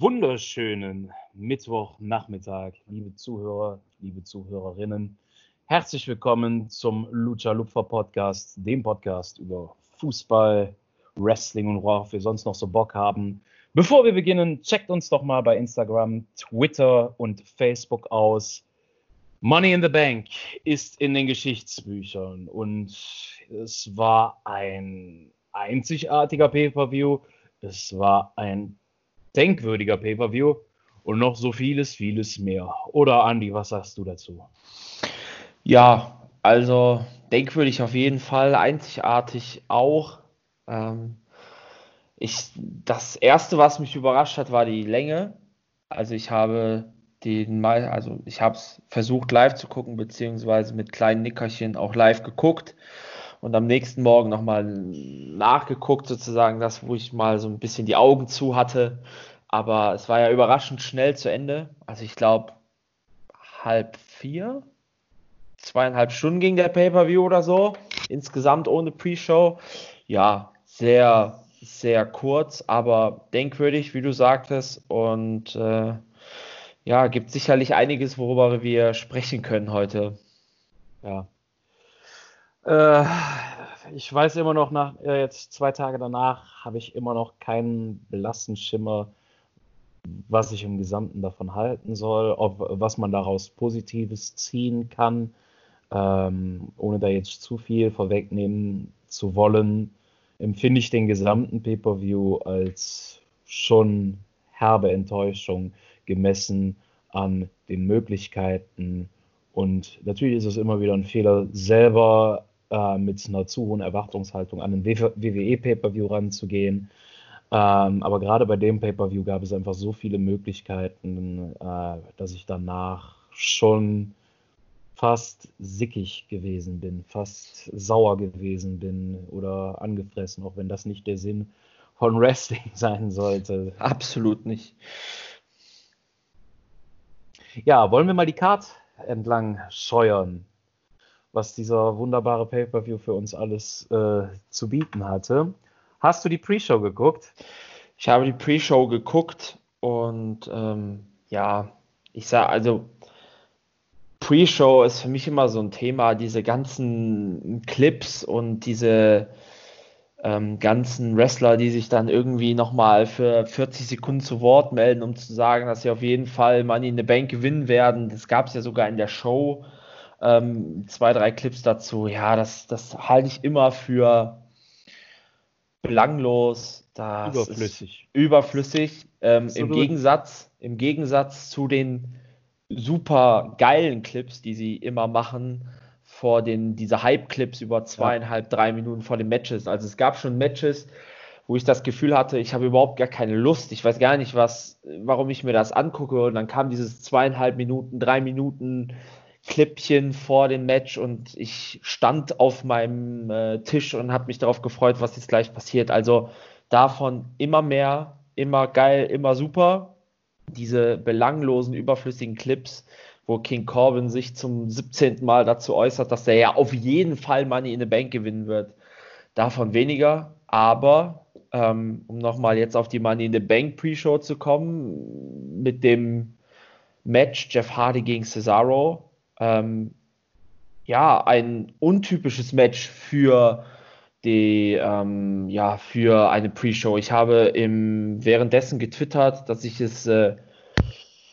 Wunderschönen Mittwochnachmittag, liebe Zuhörer, liebe Zuhörerinnen. Herzlich willkommen zum Lucha Lupfer Podcast, dem Podcast über Fußball, Wrestling und worauf wir sonst noch so Bock haben. Bevor wir beginnen, checkt uns doch mal bei Instagram, Twitter und Facebook aus. Money in the Bank ist in den Geschichtsbüchern und es war ein einzigartiger Pay-per-View. Es war ein denkwürdiger Pay-per-View und noch so vieles, vieles mehr. Oder Andy, was sagst du dazu? Ja, also denkwürdig auf jeden Fall, einzigartig auch. Ähm, ich, das erste, was mich überrascht hat, war die Länge. Also ich habe den also ich habe es versucht live zu gucken, beziehungsweise mit kleinen Nickerchen auch live geguckt und am nächsten Morgen nochmal nachgeguckt, sozusagen, das, wo ich mal so ein bisschen die Augen zu hatte. Aber es war ja überraschend schnell zu Ende. Also ich glaube, halb vier, zweieinhalb Stunden ging der Pay-Per-View oder so. Insgesamt ohne Pre-Show. Ja, sehr, sehr kurz, aber denkwürdig, wie du sagtest. Und äh, ja, gibt sicherlich einiges, worüber wir sprechen können heute. Ja, äh, ich weiß immer noch, nach äh, jetzt zwei Tage danach habe ich immer noch keinen blassen Schimmer, was ich im Gesamten davon halten soll, ob, was man daraus Positives ziehen kann, ähm, ohne da jetzt zu viel vorwegnehmen zu wollen, empfinde ich den gesamten Pay-per-View als schon herbe Enttäuschung gemessen an den Möglichkeiten. Und natürlich ist es immer wieder ein Fehler, selber äh, mit einer zu hohen Erwartungshaltung an den WWE-Pay-Per-View ranzugehen. Ähm, aber gerade bei dem Pay-Per-View gab es einfach so viele Möglichkeiten, äh, dass ich danach schon fast sickig gewesen bin, fast sauer gewesen bin oder angefressen, auch wenn das nicht der Sinn von Wrestling sein sollte. Absolut nicht. Ja, wollen wir mal die Card entlang scheuern? Was dieser wunderbare Pay-per-View für uns alles äh, zu bieten hatte. Hast du die Pre-Show geguckt? Ich habe die Pre-Show geguckt und ähm, ja, ich sage also Pre-Show ist für mich immer so ein Thema, diese ganzen Clips und diese ähm, ganzen Wrestler, die sich dann irgendwie nochmal für 40 Sekunden zu Wort melden, um zu sagen, dass sie auf jeden Fall Money in the Bank gewinnen werden. Das gab es ja sogar in der Show ähm, zwei, drei Clips dazu. Ja, das, das halte ich immer für belanglos. Das überflüssig. überflüssig. Ähm, Im Gegensatz, im Gegensatz zu den super geilen Clips, die sie immer machen, vor den, diese Hype-Clips über zweieinhalb, ja. drei Minuten vor den Matches. Also es gab schon Matches, wo ich das Gefühl hatte, ich habe überhaupt gar keine Lust. Ich weiß gar nicht, was, warum ich mir das angucke. Und dann kam dieses zweieinhalb Minuten, drei Minuten Clipchen vor dem Match und ich stand auf meinem äh, Tisch und habe mich darauf gefreut, was jetzt gleich passiert. Also davon immer mehr, immer geil, immer super. Diese belanglosen, überflüssigen Clips, wo King Corbin sich zum 17. Mal dazu äußert, dass er ja auf jeden Fall Money in the Bank gewinnen wird. Davon weniger, aber ähm, um nochmal jetzt auf die Money in the Bank Pre-Show zu kommen, mit dem Match Jeff Hardy gegen Cesaro, ähm, ja, ein untypisches Match für die, ähm, ja, für eine Pre-Show. Ich habe im, währenddessen getwittert, dass ich es äh,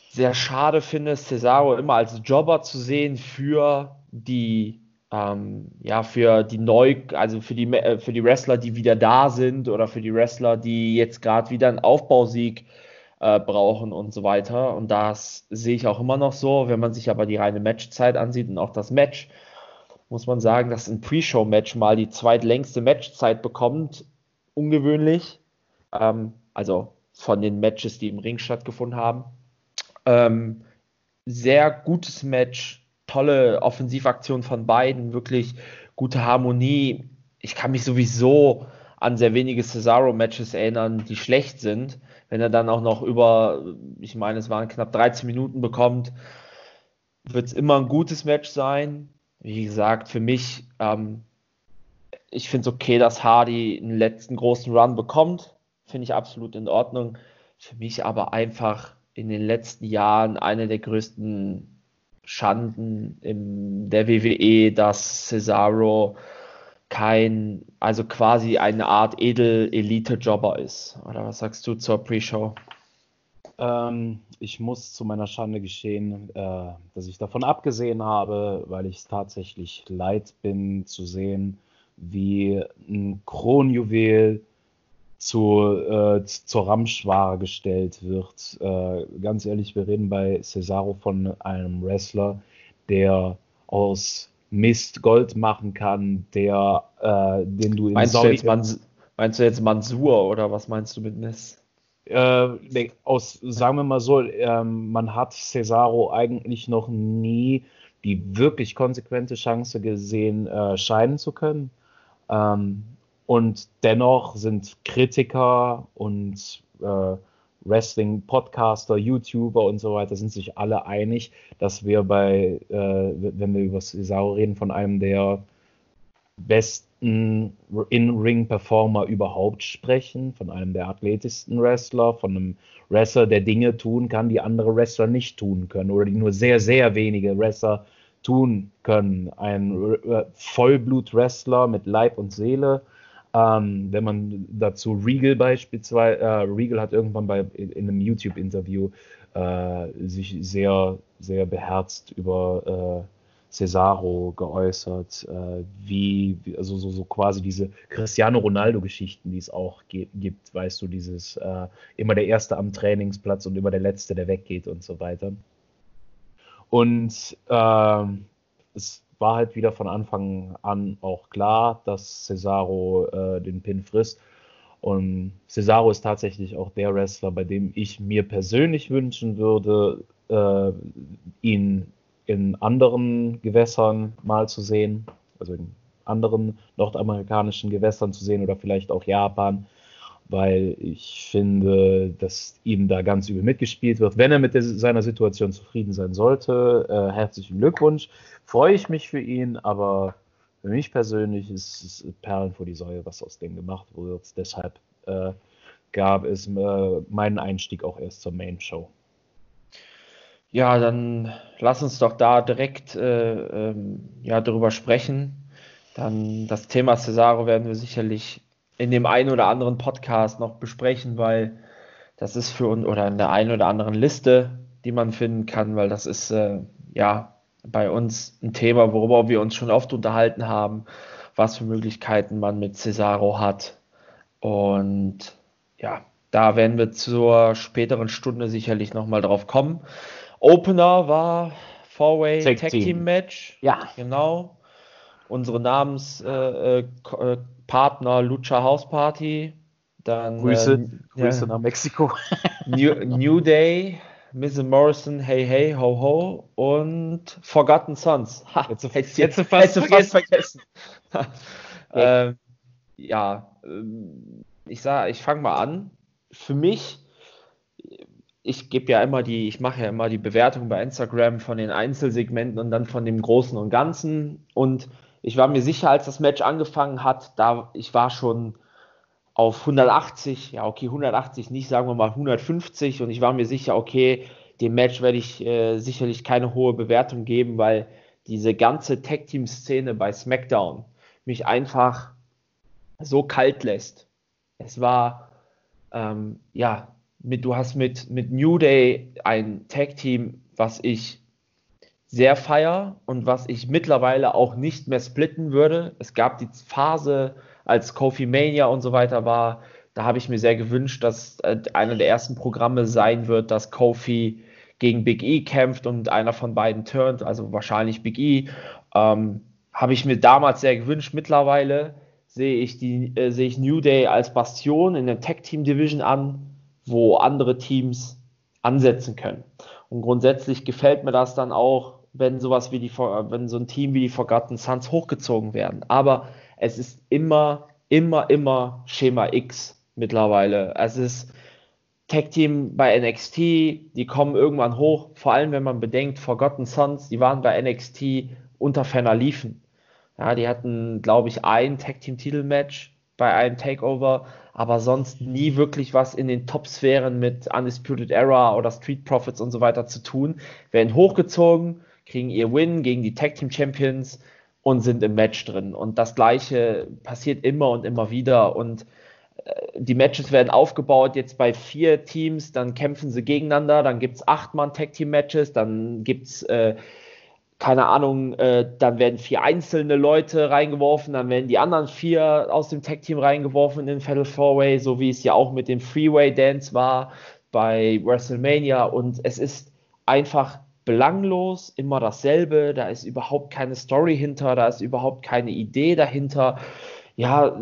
sehr schade finde, Cesaro immer als Jobber zu sehen für die, ähm, ja, für die neu, also für die, äh, für die Wrestler, die wieder da sind oder für die Wrestler, die jetzt gerade wieder einen Aufbausieg äh, brauchen und so weiter. Und das sehe ich auch immer noch so. Wenn man sich aber die reine Matchzeit ansieht und auch das Match, muss man sagen, dass ein Pre-Show-Match mal die zweitlängste Matchzeit bekommt. Ungewöhnlich. Ähm, also von den Matches, die im Ring stattgefunden haben. Ähm, sehr gutes Match, tolle Offensivaktion von beiden, wirklich gute Harmonie. Ich kann mich sowieso an sehr wenige Cesaro-Matches erinnern, die schlecht sind wenn er dann auch noch über, ich meine, es waren knapp 13 Minuten bekommt, wird es immer ein gutes Match sein. Wie gesagt, für mich, ähm, ich finde es okay, dass Hardy einen letzten großen Run bekommt. Finde ich absolut in Ordnung. für mich aber einfach in den letzten Jahren eine der größten Schanden in der WWE, dass Cesaro kein, also quasi eine Art Edel-Elite-Jobber ist. Oder was sagst du zur Pre-Show? Ähm, ich muss zu meiner Schande geschehen, äh, dass ich davon abgesehen habe, weil ich es tatsächlich leid bin zu sehen, wie ein Kronjuwel zu, äh, zur Ramschware gestellt wird. Äh, ganz ehrlich, wir reden bei Cesaro von einem Wrestler, der aus Mist Gold machen kann, der, äh, den du in meinst Saudi... Du jetzt meinst du jetzt Mansur oder was meinst du mit Mist? Äh, nee, aus, sagen wir mal so, ähm, man hat Cesaro eigentlich noch nie die wirklich konsequente Chance gesehen, äh, scheiden zu können. Ähm, und dennoch sind Kritiker und äh, Wrestling-Podcaster, YouTuber und so weiter sind sich alle einig, dass wir bei, äh, wenn wir über Cesaro reden, von einem der besten In-Ring-Performer überhaupt sprechen, von einem der athletischsten Wrestler, von einem Wrestler, der Dinge tun kann, die andere Wrestler nicht tun können oder die nur sehr, sehr wenige Wrestler tun können. Ein äh, Vollblut-Wrestler mit Leib und Seele, ähm, wenn man dazu Regal beispielsweise, äh, Regal hat irgendwann bei, in, in einem YouTube-Interview äh, sich sehr, sehr beherzt über äh, Cesaro geäußert, äh, wie, also so, so quasi diese Cristiano Ronaldo-Geschichten, die es auch gibt, weißt du, dieses äh, immer der Erste am Trainingsplatz und immer der Letzte, der weggeht und so weiter. Und ähm, es war halt wieder von Anfang an auch klar, dass Cesaro äh, den Pin frisst. Und Cesaro ist tatsächlich auch der Wrestler, bei dem ich mir persönlich wünschen würde, äh, ihn in anderen Gewässern mal zu sehen, also in anderen nordamerikanischen Gewässern zu sehen oder vielleicht auch Japan, weil ich finde, dass ihm da ganz übel mitgespielt wird. Wenn er mit der, seiner Situation zufrieden sein sollte, äh, herzlichen Glückwunsch freue ich mich für ihn, aber für mich persönlich ist es Perlen vor die Säue, was aus dem gemacht wird. Deshalb äh, gab es äh, meinen Einstieg auch erst zur Main Show. Ja, dann lass uns doch da direkt äh, ähm, ja, darüber sprechen. Dann das Thema Cesaro werden wir sicherlich in dem einen oder anderen Podcast noch besprechen, weil das ist für uns oder in der einen oder anderen Liste, die man finden kann, weil das ist äh, ja bei uns ein Thema, worüber wir uns schon oft unterhalten haben, was für Möglichkeiten man mit Cesaro hat. Und ja, da werden wir zur späteren Stunde sicherlich nochmal drauf kommen. Opener war Four-Way Tag, Tag Team. Match. Ja. Genau. Unsere Namenspartner äh, äh, Lucha House Party. Dann, Grüße, äh, Grüße ja, nach Mexiko. New, New Day Miss Morrison, Hey Hey, Ho Ho und Forgotten Sons. Ha, jetzt, hättest, jetzt fast, fast vergessen. ähm, ja, ähm, ich sage, ich fange mal an. Für mich, ich gebe ja immer die, ich mache ja immer die Bewertung bei Instagram von den Einzelsegmenten und dann von dem Großen und Ganzen. Und ich war mir sicher, als das Match angefangen hat, da ich war schon auf 180, ja okay, 180 nicht, sagen wir mal 150 und ich war mir sicher, okay, dem Match werde ich äh, sicherlich keine hohe Bewertung geben, weil diese ganze Tag-Team-Szene bei SmackDown mich einfach so kalt lässt. Es war, ähm, ja, mit, du hast mit, mit New Day ein Tag-Team, was ich sehr feier und was ich mittlerweile auch nicht mehr splitten würde. Es gab die Phase, als Kofi Mania und so weiter war, da habe ich mir sehr gewünscht, dass äh, einer der ersten Programme sein wird, dass Kofi gegen Big E kämpft und einer von beiden turnt, also wahrscheinlich Big E. Ähm, habe ich mir damals sehr gewünscht. Mittlerweile sehe ich, die, äh, sehe ich New Day als Bastion in der Tag Team Division an, wo andere Teams ansetzen können. Und grundsätzlich gefällt mir das dann auch, wenn sowas wie die, wenn so ein Team wie die Forgotten Sons hochgezogen werden. Aber es ist immer, immer, immer Schema X mittlerweile. Es ist Tag Team bei NXT, die kommen irgendwann hoch, vor allem wenn man bedenkt, Forgotten Sons, die waren bei NXT unter ferner Liefen. Ja, die hatten, glaube ich, ein Tag Team Titelmatch bei einem Takeover, aber sonst nie wirklich was in den Top-Sphären mit Undisputed Era oder Street Profits und so weiter zu tun. Werden hochgezogen, kriegen ihr Win gegen die Tag Team Champions und sind im Match drin. Und das Gleiche passiert immer und immer wieder. Und äh, die Matches werden aufgebaut jetzt bei vier Teams, dann kämpfen sie gegeneinander, dann gibt es acht Tag Team Matches, dann gibt es äh, keine Ahnung, äh, dann werden vier einzelne Leute reingeworfen, dann werden die anderen vier aus dem Tag-Team reingeworfen in den Fatal Four-Way, so wie es ja auch mit dem Freeway-Dance war bei WrestleMania. Und es ist einfach belanglos, immer dasselbe, da ist überhaupt keine Story hinter, da ist überhaupt keine Idee dahinter. Ja,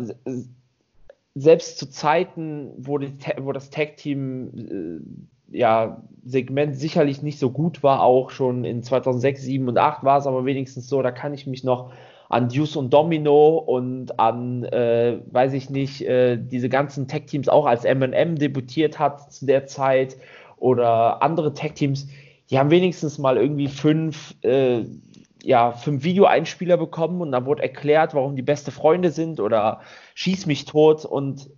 selbst zu Zeiten, wo, die, wo das Tag-Team äh, ja, Segment sicherlich nicht so gut war, auch schon in 2006, 7 und 8 war es aber wenigstens so, da kann ich mich noch an Deuce und Domino und an, äh, weiß ich nicht, äh, diese ganzen Tech-Teams auch als M&M debütiert hat zu der Zeit oder andere Tech-Teams, die haben wenigstens mal irgendwie fünf, äh, ja, fünf Videoeinspieler bekommen und dann wurde erklärt, warum die beste Freunde sind oder schieß mich tot und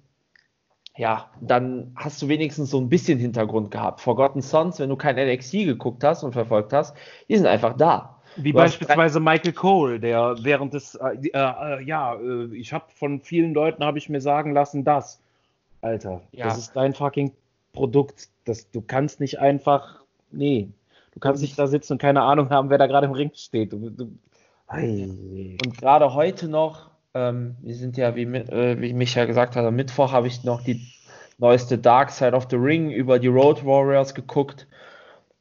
ja, dann hast du wenigstens so ein bisschen Hintergrund gehabt. Forgotten Sons, wenn du kein NXT geguckt hast und verfolgt hast, die sind einfach da. Wie du beispielsweise Michael Cole, der während des, äh, äh, ja, äh, ich habe von vielen Leuten habe ich mir sagen lassen, das, Alter, ja. das ist dein fucking Produkt, das, du kannst nicht einfach, nee, du kannst nicht da sitzen und keine Ahnung haben, wer da gerade im Ring steht. Du, du, und gerade heute noch ähm, wir sind ja, wie, äh, wie Micha gesagt hat, am Mittwoch habe ich noch die neueste Dark Side of the Ring über die Road Warriors geguckt.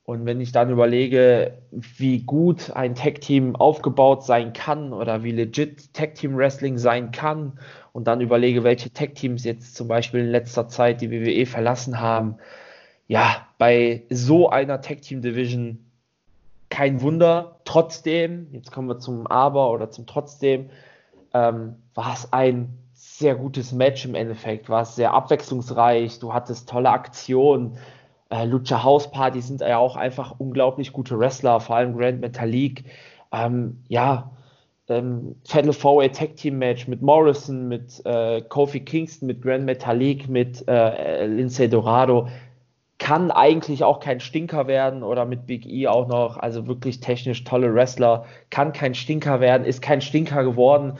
Und wenn ich dann überlege, wie gut ein Tag-Team aufgebaut sein kann oder wie legit Tag-Team-Wrestling sein kann und dann überlege, welche Tag-Teams jetzt zum Beispiel in letzter Zeit die WWE verlassen haben, ja, bei so einer Tag-Team-Division kein Wunder. Trotzdem, jetzt kommen wir zum Aber oder zum Trotzdem, ähm, war es ein sehr gutes Match im Endeffekt, war es sehr abwechslungsreich, du hattest tolle Aktionen. Äh, Lucha House Party sind ja auch einfach unglaublich gute Wrestler, vor allem Grand Metalik. Ähm, ja, ähm, Fatal Four Tag Team Match mit Morrison, mit äh, Kofi Kingston, mit Grand Metalik, mit äh, Lindsay Dorado. Kann eigentlich auch kein Stinker werden oder mit Big E auch noch, also wirklich technisch tolle Wrestler. Kann kein Stinker werden, ist kein Stinker geworden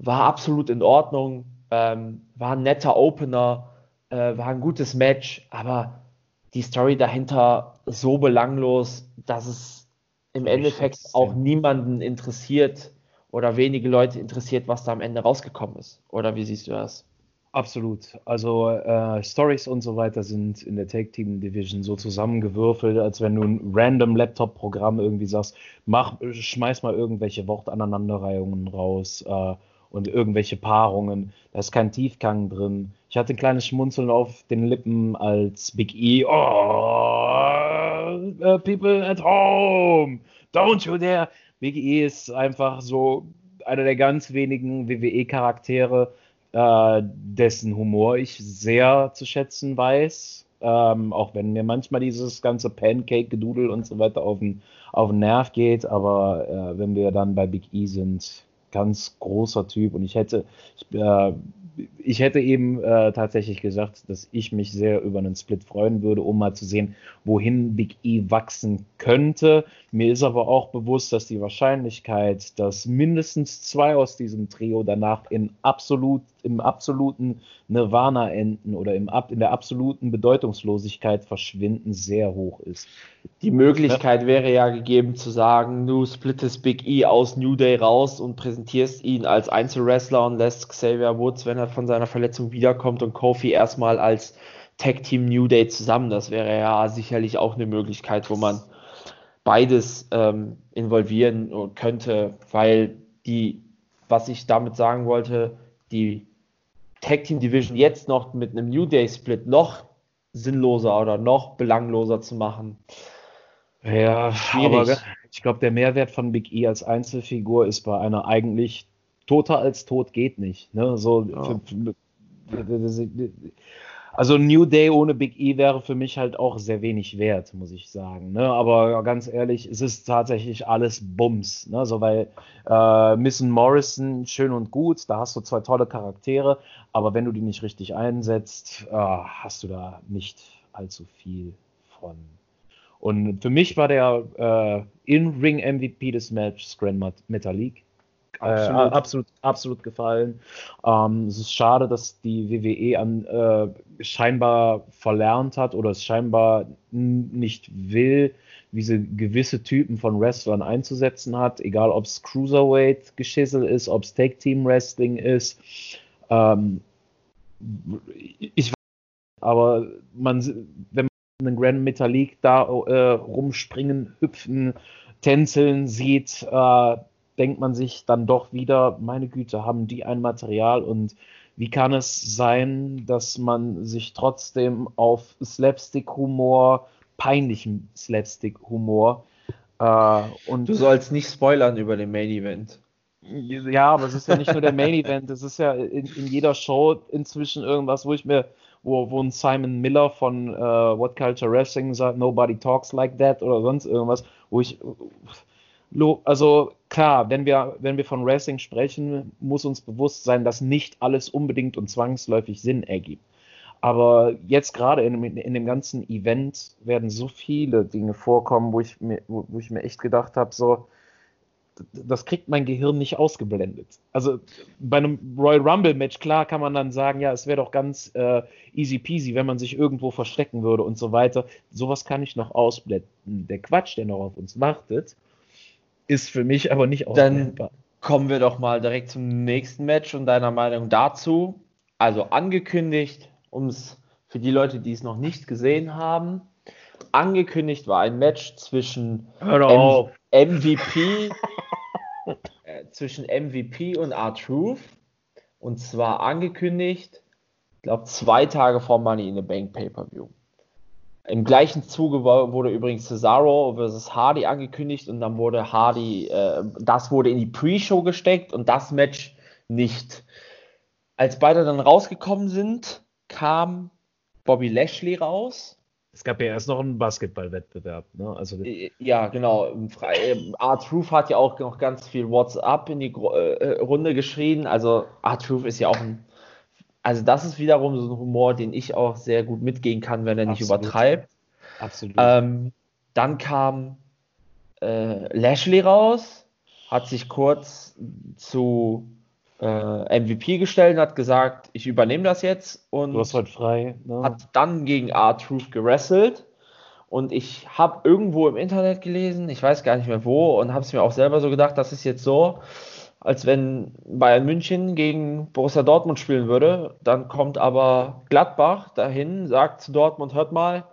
war absolut in Ordnung, ähm, war ein netter Opener, äh, war ein gutes Match, aber die Story dahinter so belanglos, dass es im Endeffekt auch niemanden interessiert oder wenige Leute interessiert, was da am Ende rausgekommen ist. Oder wie siehst du das? Absolut. Also äh, Stories und so weiter sind in der Tag Team Division so zusammengewürfelt, als wenn du ein random Laptop-Programm irgendwie sagst, mach, schmeiß mal irgendwelche Wortaneinanderreihungen raus. Äh, und irgendwelche Paarungen. Da ist kein Tiefgang drin. Ich hatte ein kleines Schmunzeln auf den Lippen als Big E. Oh, uh, people at home, don't you dare. Big E ist einfach so einer der ganz wenigen WWE-Charaktere, äh, dessen Humor ich sehr zu schätzen weiß. Ähm, auch wenn mir manchmal dieses ganze Pancake-Gedudel und so weiter auf den, auf den Nerv geht. Aber äh, wenn wir dann bei Big E sind, ganz großer Typ und ich hätte, ich, äh, ich hätte eben äh, tatsächlich gesagt, dass ich mich sehr über einen Split freuen würde, um mal zu sehen, wohin Big E wachsen könnte. Mir ist aber auch bewusst, dass die Wahrscheinlichkeit, dass mindestens zwei aus diesem Trio danach in absolut, im absoluten Nirvana enden oder im, in der absoluten Bedeutungslosigkeit verschwinden, sehr hoch ist. Die Möglichkeit wäre ja gegeben zu sagen, du splittest Big E aus New Day raus und präsentierst ihn als Einzelwrestler und lässt Xavier Woods, wenn er von seiner Verletzung wiederkommt und Kofi erstmal als Tag Team New Day zusammen. Das wäre ja sicherlich auch eine Möglichkeit, wo man beides ähm, involvieren könnte, weil die, was ich damit sagen wollte, die Tag Team Division jetzt noch mit einem New Day Split noch sinnloser oder noch belangloser zu machen. Ja, Schwierig. ich glaube, der Mehrwert von Big E als Einzelfigur ist bei einer eigentlich toter als tot geht nicht. Ne? So, ja. für, für, Also New Day ohne Big E wäre für mich halt auch sehr wenig wert, muss ich sagen. Ne? Aber ganz ehrlich, es ist tatsächlich alles Bums. Ne? So, weil äh, Miss Morrison, schön und gut, da hast du zwei tolle Charaktere, aber wenn du die nicht richtig einsetzt, äh, hast du da nicht allzu viel von. Und für mich war der äh, In-Ring-MVP des Matches Grand Metalik. Absolut. Äh, absolut, absolut gefallen. Ähm, es ist schade, dass die WWE an, äh, scheinbar verlernt hat oder es scheinbar nicht will, wie sie gewisse Typen von Wrestlern einzusetzen hat, egal ob es Cruiserweight geschissel ist, ob es Tag Team Wrestling ist. Ähm, ich aber man, wenn man einen Grand Metalik da äh, rumspringen, hüpfen, tänzeln sieht, äh, denkt man sich dann doch wieder, meine Güte, haben die ein Material und wie kann es sein, dass man sich trotzdem auf Slapstick-Humor, peinlichem Slapstick-Humor äh, und. Du sollst nicht spoilern über den Main Event. Ja, aber es ist ja nicht nur der Main Event, es ist ja in, in jeder Show inzwischen irgendwas, wo ich mir, wo, wo ein Simon Miller von uh, What Culture Wrestling sagt, Nobody Talks Like That oder sonst irgendwas, wo ich, also klar, wenn wir, wenn wir von Wrestling sprechen, muss uns bewusst sein, dass nicht alles unbedingt und zwangsläufig Sinn ergibt. Aber jetzt gerade in, in dem ganzen Event werden so viele Dinge vorkommen, wo ich mir, wo, wo ich mir echt gedacht habe, so, das kriegt mein Gehirn nicht ausgeblendet. Also bei einem Royal Rumble Match, klar kann man dann sagen, ja, es wäre doch ganz äh, easy peasy, wenn man sich irgendwo verstecken würde und so weiter. Sowas kann ich noch ausblenden. Der Quatsch, der noch auf uns wartet, ist für mich aber nicht ausblendbar. Dann kommen wir doch mal direkt zum nächsten Match und deiner Meinung dazu. Also angekündigt, um es für die Leute, die es noch nicht gesehen haben, angekündigt war ein Match zwischen MVP äh, zwischen MVP und R-Truth und zwar angekündigt, ich glaube zwei Tage vor Money in the Bank Pay-per-View. Im gleichen Zuge wurde übrigens Cesaro vs. Hardy angekündigt und dann wurde Hardy, äh, das wurde in die Pre-Show gesteckt und das Match nicht. Als beide dann rausgekommen sind, kam Bobby Lashley raus. Es gab ja erst noch einen Basketballwettbewerb. Ne? Also, äh, ja, genau. R-Truth hat ja auch noch ganz viel WhatsApp in die äh, Runde geschrieben. Also R-Truth ist ja auch ein also das ist wiederum so ein Humor, den ich auch sehr gut mitgehen kann, wenn er nicht Absolut. übertreibt. Absolut. Ähm, dann kam äh, Lashley raus, hat sich kurz zu äh, MVP gestellt und hat gesagt, ich übernehme das jetzt und du hast heute frei, ne? hat dann gegen R-Truth gewrestelt. Und ich habe irgendwo im Internet gelesen, ich weiß gar nicht mehr wo, und habe es mir auch selber so gedacht, das ist jetzt so, als wenn Bayern München gegen Borussia Dortmund spielen würde. Dann kommt aber Gladbach dahin, sagt zu Dortmund, hört mal,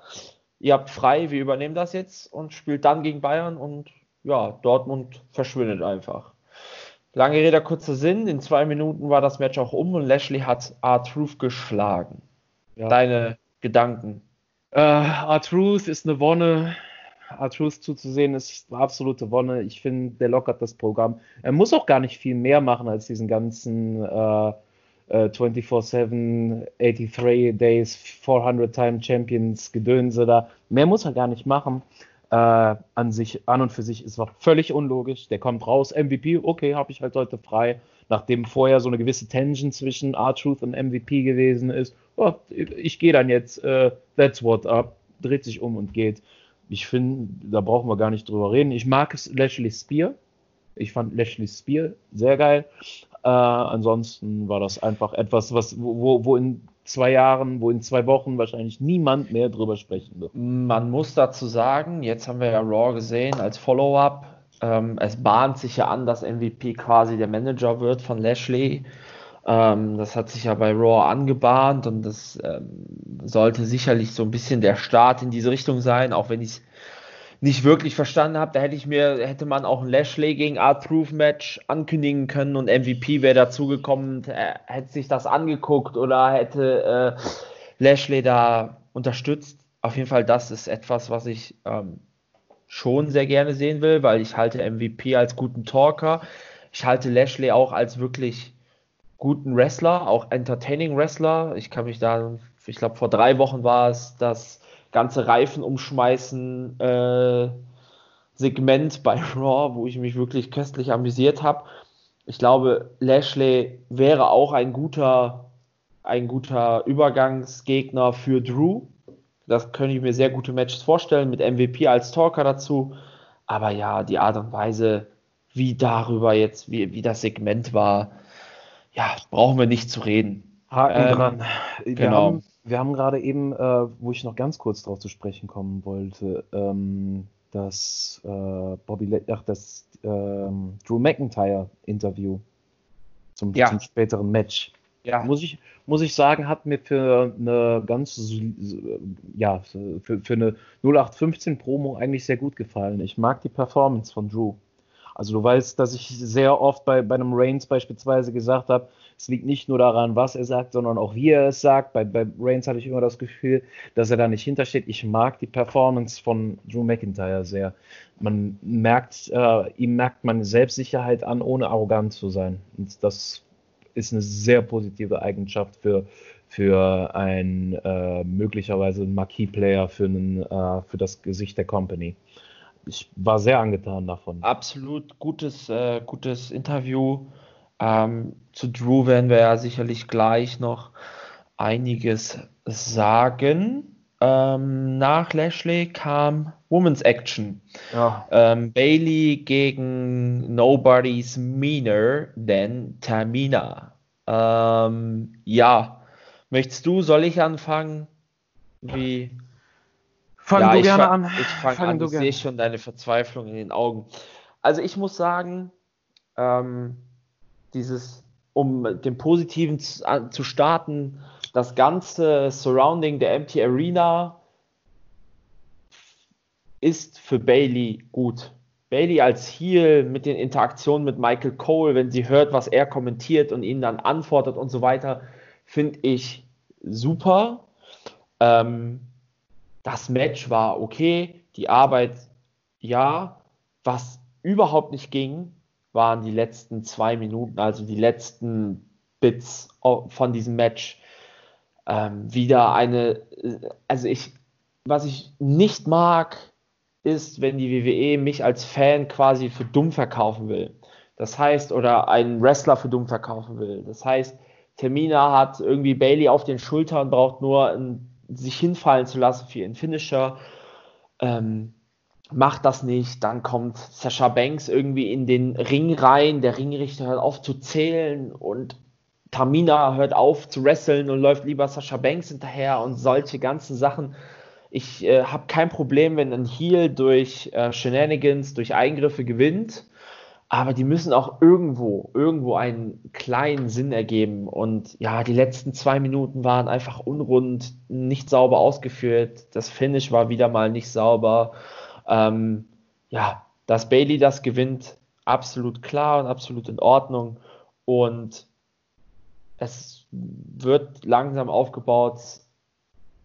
ihr habt frei, wir übernehmen das jetzt und spielt dann gegen Bayern und ja, Dortmund verschwindet einfach. Lange Rede, kurzer Sinn. In zwei Minuten war das Match auch um und Lashley hat R-Truth geschlagen. Ja. Deine Gedanken? Äh, R-Truth ist eine Wonne. Artrus zuzusehen, ist eine absolute Wonne. Ich finde, der lockert das Programm. Er muss auch gar nicht viel mehr machen als diesen ganzen äh, äh, 24-7, 83 Days, 400 Time Champions Gedönse da. Mehr muss er gar nicht machen. Äh, an sich, an und für sich ist es völlig unlogisch. Der kommt raus, MVP, okay, habe ich halt heute frei. Nachdem vorher so eine gewisse Tension zwischen R-Truth und MVP gewesen ist, oh, ich gehe dann jetzt, uh, that's what up, dreht sich um und geht. Ich finde, da brauchen wir gar nicht drüber reden. Ich mag Lashley Spear. Ich fand Lashley Spear sehr geil. Äh, ansonsten war das einfach etwas, was, wo, wo in zwei Jahren, wo in zwei Wochen wahrscheinlich niemand mehr drüber sprechen wird. Man muss dazu sagen, jetzt haben wir ja Raw gesehen als Follow-up. Ähm, es bahnt sich ja an, dass MVP quasi der Manager wird von Lashley. Ähm, das hat sich ja bei Raw angebahnt und das ähm, sollte sicherlich so ein bisschen der Start in diese Richtung sein, auch wenn ich es nicht wirklich verstanden habe. Da hätte ich mir, hätte man auch ein Lashley gegen R-Truth Match ankündigen können und MVP wäre dazugekommen, hätte sich das angeguckt oder hätte äh, Lashley da unterstützt. Auf jeden Fall, das ist etwas, was ich ähm, schon sehr gerne sehen will, weil ich halte MVP als guten Talker. Ich halte Lashley auch als wirklich guten Wrestler, auch entertaining Wrestler. Ich kann mich da ich glaube vor drei Wochen war es, das ganze Reifen umschmeißen äh, Segment bei Raw, wo ich mich wirklich köstlich amüsiert habe. Ich glaube, Lashley wäre auch ein guter, ein guter Übergangsgegner für Drew. Das könnte ich mir sehr gute Matches vorstellen, mit MVP als Talker dazu. Aber ja, die Art und Weise, wie darüber jetzt, wie, wie das Segment war, ja, brauchen wir nicht zu reden. Haken ähm, dran. Wir genau. Haben, wir haben gerade eben, äh, wo ich noch ganz kurz darauf zu sprechen kommen wollte, ähm, das äh, Bobby, ach, das ähm, Drew McIntyre Interview zum, ja. zum späteren Match. Ja. Muss ich, muss ich sagen, hat mir für eine ganz, ja, für, für eine 0815 Promo eigentlich sehr gut gefallen. Ich mag die Performance von Drew. Also du weißt, dass ich sehr oft bei, bei einem Reigns beispielsweise gesagt habe, es liegt nicht nur daran, was er sagt, sondern auch wie er es sagt. Bei, bei Reigns hatte ich immer das Gefühl, dass er da nicht hintersteht. Ich mag die Performance von Drew McIntyre sehr. Man merkt, äh, ihm merkt man Selbstsicherheit an, ohne arrogant zu sein. Und das ist eine sehr positive Eigenschaft für, für ein äh, möglicherweise Marquis-Player für, äh, für das Gesicht der Company ich war sehr angetan davon. Absolut gutes, äh, gutes Interview. Ähm, zu Drew werden wir ja sicherlich gleich noch einiges sagen. Ähm, nach Lashley kam Women's Action. Ja. Ähm, Bailey gegen Nobody's Meaner than Tamina. Ähm, ja, möchtest du, soll ich anfangen? Wie? Fang ja, du gerne fang, an. Ich fange an, ich sehe schon deine Verzweiflung in den Augen. Also ich muss sagen, ähm, dieses, um den Positiven zu, zu starten, das ganze Surrounding der Empty Arena ist für Bailey gut. Bailey als Heel mit den Interaktionen mit Michael Cole, wenn sie hört, was er kommentiert und ihn dann antwortet und so weiter, finde ich super. Ähm, das Match war okay, die Arbeit ja. Was überhaupt nicht ging, waren die letzten zwei Minuten, also die letzten Bits von diesem Match. Ähm, wieder eine, also ich, was ich nicht mag, ist, wenn die WWE mich als Fan quasi für dumm verkaufen will. Das heißt, oder einen Wrestler für dumm verkaufen will. Das heißt, Termina hat irgendwie Bailey auf den Schultern, braucht nur ein sich hinfallen zu lassen für ihren Finisher. Ähm, macht das nicht, dann kommt Sasha Banks irgendwie in den Ring rein, der Ringrichter hört auf zu zählen und Tamina hört auf zu wresteln und läuft lieber Sasha Banks hinterher und solche ganzen Sachen. Ich äh, habe kein Problem, wenn ein Heel durch äh, Shenanigans, durch Eingriffe gewinnt aber die müssen auch irgendwo, irgendwo einen kleinen Sinn ergeben. Und ja, die letzten zwei Minuten waren einfach unrund, nicht sauber ausgeführt. Das Finish war wieder mal nicht sauber. Ähm, ja, dass Bailey das gewinnt, absolut klar und absolut in Ordnung. Und es wird langsam aufgebaut,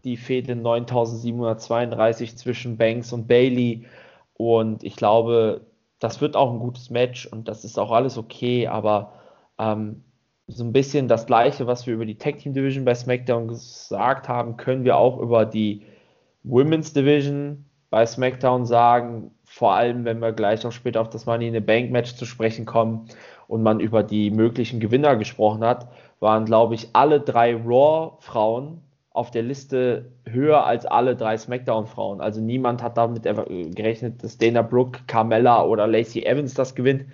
die Fehde 9732 zwischen Banks und Bailey. Und ich glaube, das wird auch ein gutes Match und das ist auch alles okay, aber ähm, so ein bisschen das Gleiche, was wir über die Tag Team Division bei SmackDown gesagt haben, können wir auch über die Women's Division bei SmackDown sagen. Vor allem, wenn wir gleich auch später auf das Money in the Bank Match zu sprechen kommen und man über die möglichen Gewinner gesprochen hat, waren, glaube ich, alle drei Raw-Frauen auf der Liste höher als alle drei SmackDown-Frauen. Also niemand hat damit gerechnet, dass Dana Brooke, Carmella oder Lacey Evans das gewinnt.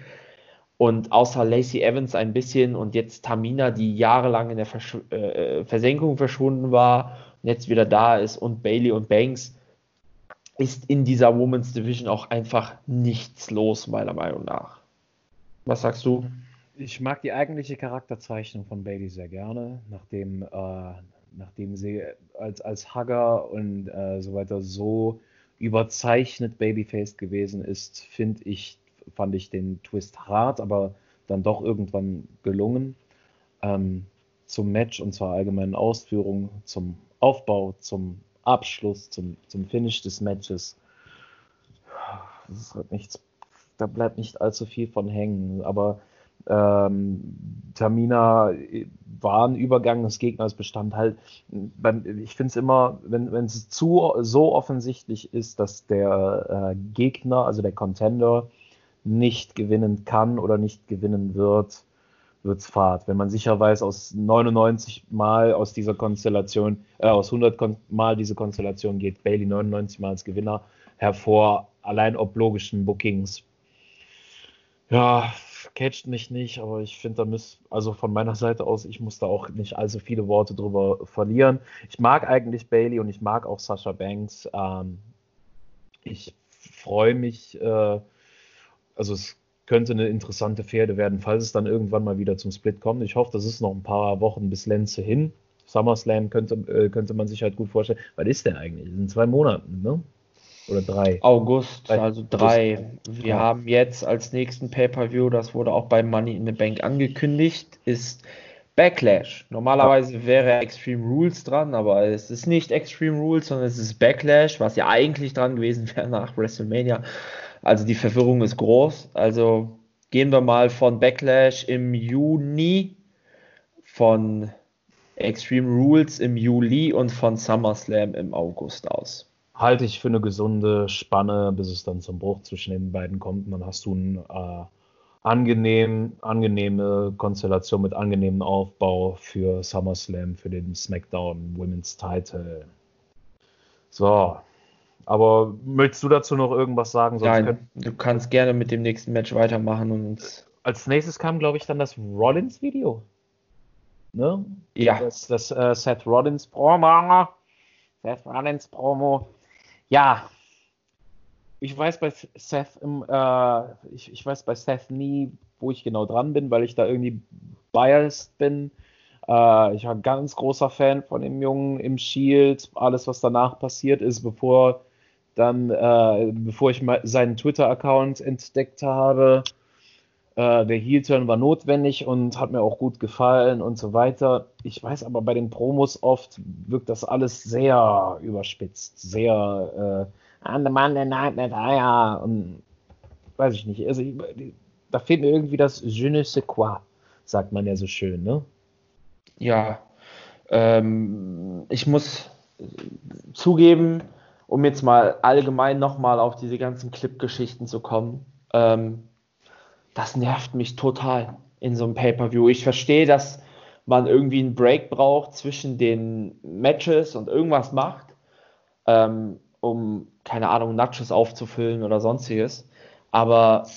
Und außer Lacey Evans ein bisschen und jetzt Tamina, die jahrelang in der Versch äh, Versenkung verschwunden war und jetzt wieder da ist und Bailey und Banks, ist in dieser Women's Division auch einfach nichts los, meiner Meinung nach. Was sagst du? Ich mag die eigentliche Charakterzeichnung von Bailey sehr gerne, nachdem äh, nachdem sie als, als Hugger und äh, so weiter so überzeichnet Babyface gewesen ist, finde ich, fand ich den Twist hart, aber dann doch irgendwann gelungen. Ähm, zum Match und zur allgemeinen Ausführung, zum Aufbau, zum Abschluss, zum, zum Finish des Matches. Das ist halt nichts, da bleibt nicht allzu viel von hängen. Aber Ähm, Tamina war ein Übergang des Gegners, bestand halt, ich finde es immer, wenn es zu so offensichtlich ist, dass der äh, Gegner, also der Contender, nicht gewinnen kann oder nicht gewinnen wird, wird es Fahrt. Wenn man sicher weiß, aus 99 Mal aus dieser Konstellation, äh, aus 100 Kon Mal diese Konstellation geht Bailey 99 Mal als Gewinner hervor, allein ob logischen Bookings. Ja, catcht mich nicht, aber ich finde, da muss, also von meiner Seite aus, ich muss da auch nicht allzu viele Worte drüber verlieren. Ich mag eigentlich Bailey und ich mag auch Sasha Banks. Ähm, ich freue mich, äh, also es könnte eine interessante Pferde werden, falls es dann irgendwann mal wieder zum Split kommt. Ich hoffe, das ist noch ein paar Wochen bis Lenze hin. SummerSlam könnte, äh, könnte man sich halt gut vorstellen. Was ist der eigentlich? In zwei Monaten, ne? Oder drei? August, drei. also drei. Wir ja. haben jetzt als nächsten Pay-Per-View, das wurde auch bei Money in the Bank angekündigt, ist Backlash. Normalerweise ja. wäre Extreme Rules dran, aber es ist nicht Extreme Rules, sondern es ist Backlash, was ja eigentlich dran gewesen wäre nach WrestleMania. Also die Verwirrung ist groß. Also gehen wir mal von Backlash im Juni, von Extreme Rules im Juli und von SummerSlam im August aus. Halte ich für eine gesunde Spanne, bis es dann zum Bruch zwischen den beiden kommt. Und dann hast du eine äh, angenehm, angenehme Konstellation mit angenehmem Aufbau für SummerSlam, für den SmackDown Women's Title. So, aber möchtest du dazu noch irgendwas sagen? Nein, können... du kannst gerne mit dem nächsten Match weitermachen und. Als nächstes kam, glaube ich, dann das Rollins-Video. Ne? Ja. Das, das äh, Seth Rollins Promo. Seth Rollins Promo. Ja. Ich weiß bei Seth im, äh, ich, ich weiß bei Seth nie, wo ich genau dran bin, weil ich da irgendwie biased bin. Äh, ich war ein ganz großer Fan von dem Jungen im Shield. Alles, was danach passiert ist, bevor dann, äh, bevor ich seinen Twitter-Account entdeckt habe, äh, der Heel-Turn war notwendig und hat mir auch gut gefallen und so weiter. Ich weiß aber bei den Promos oft wirkt das alles sehr überspitzt, sehr äh, an the Monday Night ja, und weiß ich nicht. Also ich, da fehlt mir irgendwie das Je ne sais quoi, sagt man ja so schön, ne? Ja, ähm, ich muss zugeben, um jetzt mal allgemein nochmal auf diese ganzen Clip-Geschichten zu kommen, ähm, das nervt mich total in so einem Pay-Per-View. Ich verstehe, dass man irgendwie einen Break braucht zwischen den Matches und irgendwas macht, ähm, um, keine Ahnung, Nachos aufzufüllen oder sonstiges. Aber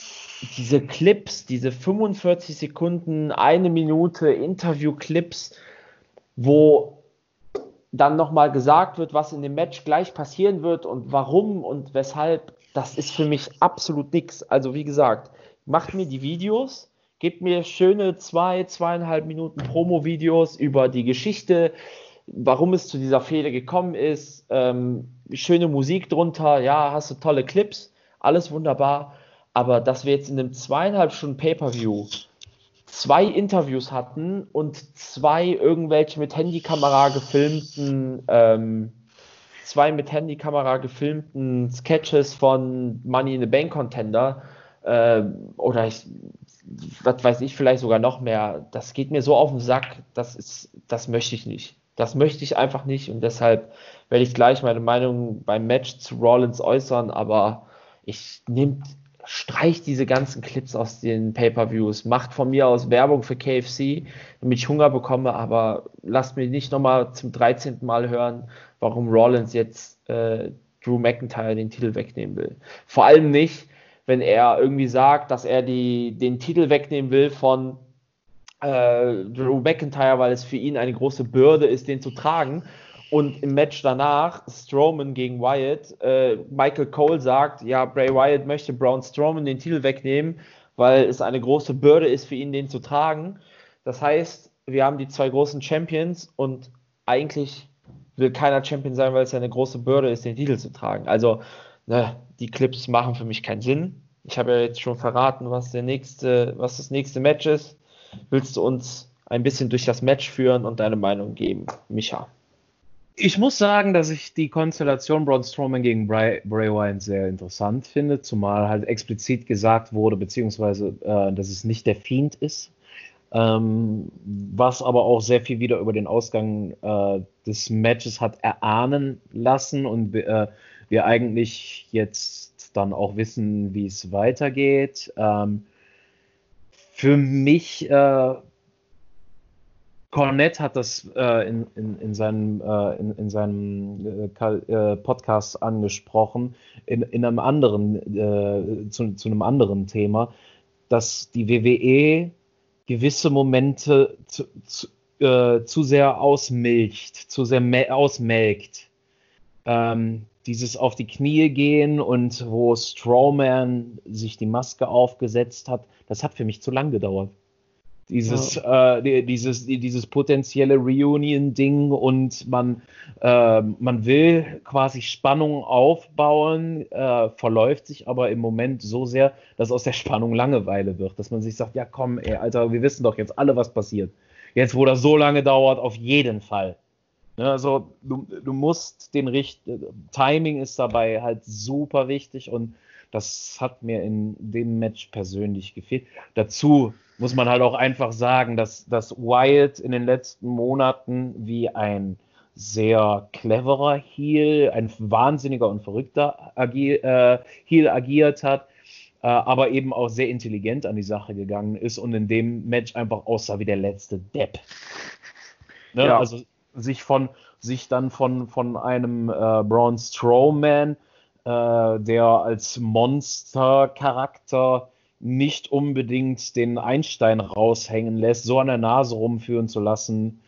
diese Clips, diese 45 Sekunden, eine Minute Interview-Clips, wo dann nochmal gesagt wird, was in dem Match gleich passieren wird und warum und weshalb, das ist für mich absolut nichts. Also wie gesagt, macht mir die Videos, gebt mir schöne zwei, zweieinhalb Minuten Promo-Videos über die Geschichte, warum es zu dieser Fehde gekommen ist, ähm, schöne Musik drunter, ja, hast du tolle Clips, alles wunderbar, aber dass wir jetzt in einem zweieinhalb Stunden Pay-Per-View zwei Interviews hatten und zwei irgendwelche mit Handykamera gefilmten, ähm, zwei mit Handykamera gefilmten Sketches von Money in the Bank Contender äh, oder ich, was weiß ich, vielleicht sogar noch mehr. Das geht mir so auf den Sack, das ist, das möchte ich nicht. Das möchte ich einfach nicht und deshalb werde ich gleich meine Meinung beim Match zu Rollins äußern, aber ich nehme streicht diese ganzen Clips aus den Pay-per-Views, macht von mir aus Werbung für KFC, damit ich Hunger bekomme, aber lasst mich nicht nochmal zum 13. Mal hören, warum Rollins jetzt äh, Drew McIntyre den Titel wegnehmen will. Vor allem nicht, wenn er irgendwie sagt, dass er die, den Titel wegnehmen will von äh, Drew McIntyre, weil es für ihn eine große Bürde ist, den zu tragen und im Match danach, Strowman gegen Wyatt, äh, Michael Cole sagt, ja, Bray Wyatt möchte Braun Strowman den Titel wegnehmen, weil es eine große Bürde ist für ihn, den zu tragen. Das heißt, wir haben die zwei großen Champions und eigentlich will keiner Champion sein, weil es eine große Bürde ist, den Titel zu tragen. Also, ne, die Clips machen für mich keinen Sinn. Ich habe ja jetzt schon verraten, was der nächste, was das nächste Match ist. Willst du uns ein bisschen durch das Match führen und deine Meinung geben, Micha? Ich muss sagen, dass ich die Konstellation Braun Strowman gegen Bray, Bray Wyatt sehr interessant finde, zumal halt explizit gesagt wurde, beziehungsweise, äh, dass es nicht der Fiend ist. Ähm, was aber auch sehr viel wieder über den Ausgang äh, des Matches hat erahnen lassen und äh, wir eigentlich jetzt dann auch wissen, wie es weitergeht. Ähm, für mich äh, Cornette hat das äh, in, in, in, seinem, äh, in, in seinem äh, äh Podcast angesprochen, in, in einem anderen, äh, zu, zu, einem anderen Thema, dass die WWE gewisse Momente zu, zu, zu sehr ausmilcht, zu sehr ausmelkt. Ähm, dieses auf die Knie gehen und wo Strowman sich die Maske aufgesetzt hat, das hat für mich zu lang gedauert. Dieses, ja. äh, dieses, dieses potenzielle Reunion-Ding und man, äh, man will quasi Spannung aufbauen, äh, verläuft sich aber im Moment so sehr, dass aus der Spannung Langeweile wird, dass man sich sagt, ja komm, ey, Alter, wir wissen doch jetzt alle, was passiert. Jetzt, wo das so lange dauert, auf jeden Fall. Ne, also du, du musst den Richt Timing ist dabei halt super wichtig und das hat mir in dem Match persönlich gefehlt. Dazu muss man halt auch einfach sagen, dass, dass Wyatt in den letzten Monaten wie ein sehr cleverer Heel, ein wahnsinniger und verrückter Agi äh, Heel agiert hat, äh, aber eben auch sehr intelligent an die Sache gegangen ist und in dem Match einfach aussah wie der letzte Depp. Ne? Ja. Also sich von sich dann von, von einem äh, Braun Strowman, äh, der als Monster-Charakter nicht unbedingt den Einstein raushängen lässt, so an der Nase rumführen zu lassen.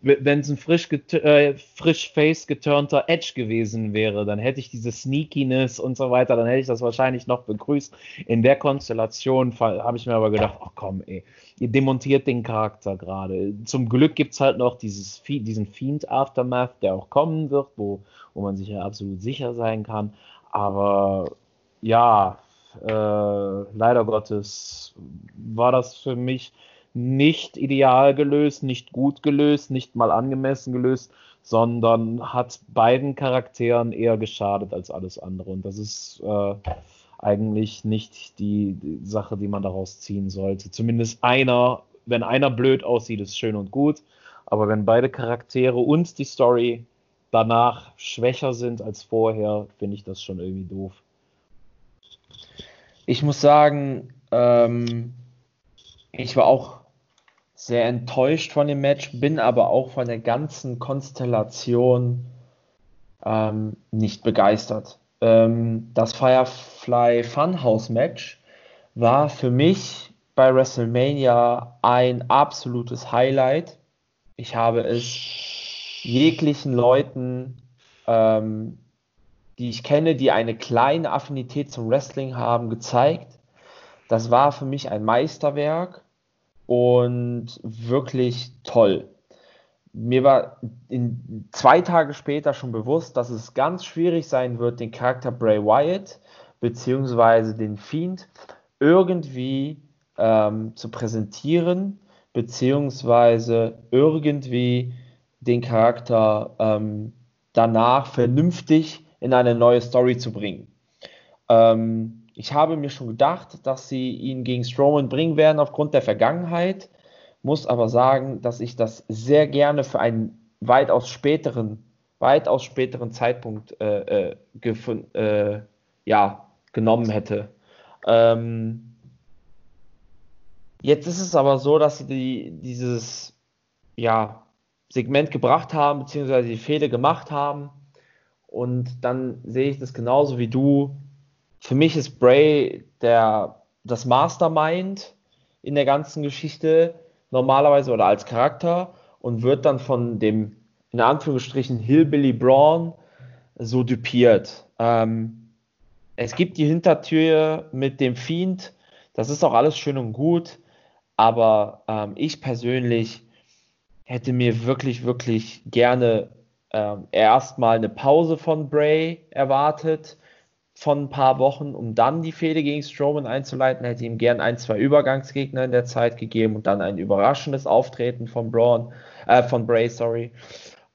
Wenn es ein frisch, äh, frisch face geturnter Edge gewesen wäre, dann hätte ich diese Sneakiness und so weiter, dann hätte ich das wahrscheinlich noch begrüßt. In der Konstellation habe ich mir aber gedacht, ach komm, ey, ihr demontiert den Charakter gerade. Zum Glück gibt es halt noch dieses, diesen Fiend Aftermath, der auch kommen wird, wo, wo man sich ja absolut sicher sein kann. Aber ja, äh, leider Gottes war das für mich nicht ideal gelöst, nicht gut gelöst, nicht mal angemessen gelöst, sondern hat beiden Charakteren eher geschadet als alles andere. Und das ist äh, eigentlich nicht die, Sache, die man daraus ziehen sollte. Zumindest einer, wenn einer blöd aussieht, ist schön und gut. Aber wenn beide Charaktere und die Story danach schwächer sind als vorher, finde ich das schon irgendwie doof. Ich muss sagen, ähm, ich war auch sehr enttäuscht von dem Match, bin aber auch von der ganzen Konstellation ähm, nicht begeistert. Ähm, das Firefly Funhouse Match war für mich bei WrestleMania ein absolutes Highlight. Ich habe es jeglichen Leuten, ähm, die ich kenne, die eine kleine Affinität zum Wrestling haben, gezeigt. Das war für mich ein Meisterwerk und wirklich toll. Mir war in, zwei Tage später schon bewusst, dass es ganz schwierig sein wird, den Charakter Bray Wyatt beziehungsweise den Fiend irgendwie ähm, zu präsentieren, beziehungsweise irgendwie den Charakter ähm, danach vernünftig in eine neue Story zu bringen. Ähm, ich habe mir schon gedacht, dass sie ihn gegen Strowman bringen werden aufgrund der Vergangenheit, muss aber sagen, dass ich das sehr gerne für einen weitaus späteren, weitaus späteren Zeitpunkt äh, äh, äh, ja, genommen hätte. Ähm, jetzt ist es aber so, dass sie die, dieses ja, Segment gebracht haben, beziehungsweise die Fehde gemacht haben. Und dann sehe ich das genauso wie du, für mich ist Bray der, das Mastermind in der ganzen Geschichte normalerweise oder als Charakter und wird dann von dem in Anführungsstrichen Hillbilly Braun so dupiert. Ähm, es gibt die Hintertür mit dem Fiend, das ist auch alles schön und gut, aber ähm, ich persönlich hätte mir wirklich, wirklich gerne ähm, erstmal eine Pause von Bray erwartet von ein paar Wochen, um dann die Fehde gegen Strowman einzuleiten. Hätte ihm gern ein, zwei Übergangsgegner in der Zeit gegeben und dann ein überraschendes Auftreten von Braun, äh, von Bray, sorry.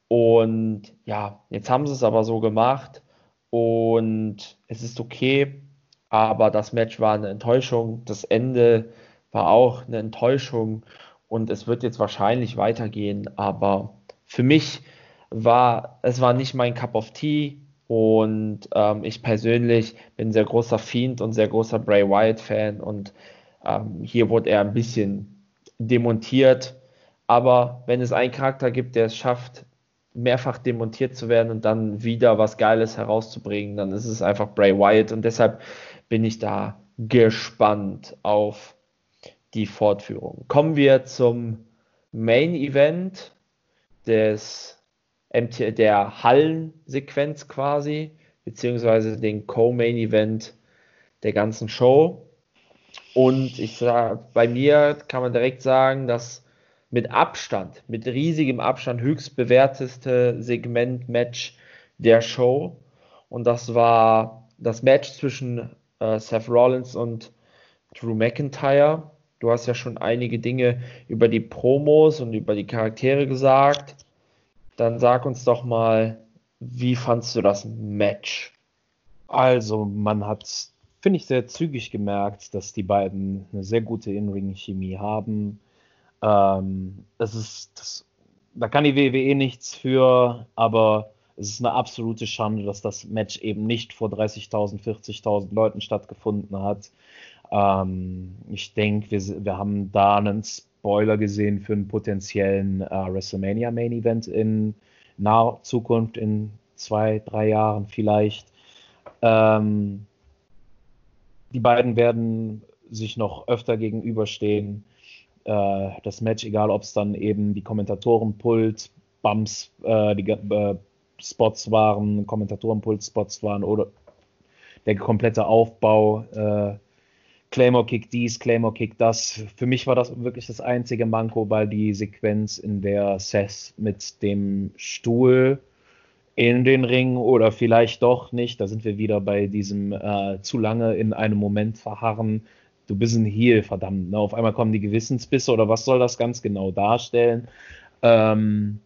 Und ja, jetzt haben sie es aber so gemacht und es ist okay, aber das Match war eine Enttäuschung. Das Ende war auch eine Enttäuschung und es wird jetzt wahrscheinlich weitergehen, aber für mich war es war nicht mein Cup of Tea und ähm, ich persönlich bin sehr großer Fiend und sehr großer Bray Wyatt Fan und ähm, hier wurde er ein bisschen demontiert. Aber wenn es einen Charakter gibt, der es schafft, mehrfach demontiert zu werden und dann wieder was Geiles herauszubringen, dann ist es einfach Bray Wyatt und deshalb bin ich da gespannt auf die Fortführung. Kommen wir zum Main Event des Der Hallensequenz quasi, beziehungsweise den Co-Main Event der ganzen Show. Und ich bei mir kann man direkt sagen, dass mit Abstand, mit riesigem Abstand höchst bewerteste Segment-Match der Show. Und das war das Match zwischen äh, Seth Rollins und Drew McIntyre. Du hast ja schon einige Dinge über die Promos und über die Charaktere gesagt. Dann sag uns doch mal, wie fandst du das Match? Also, man hat, finde ich, sehr zügig gemerkt, dass die beiden eine sehr gute In-Ring-Chemie haben. Ähm, das ist, das, da kann die WWE nichts für, aber es ist eine absolute Schande, dass das Match eben nicht vor 30.000, 40.000 Leuten stattgefunden hat. Ähm, ich denke, wir, wir haben da einen Spoiler gesehen für einen potenziellen äh, WrestleMania Main Event in naher Zukunft, in zwei, drei Jahren vielleicht. Ähm, die beiden werden sich noch öfter gegenüberstehen. Äh, das Match, egal ob es dann eben die Kommentatorenpult, Bumps, äh, die äh, Spots waren, Kommentatorenpult-Spots waren oder der komplette Aufbau, äh, Claymore Kick dies, Claymore Kick das. Für mich war das wirklich das einzige Manko, weil die Sequenz, in der Seth mit dem Stuhl in den Ring oder vielleicht doch nicht, da sind wir wieder bei diesem äh, zu lange in einem Moment verharren, du bist ein Heal, verdammt. Ne? Auf einmal kommen die Gewissensbisse oder was soll das ganz genau darstellen? Ähm,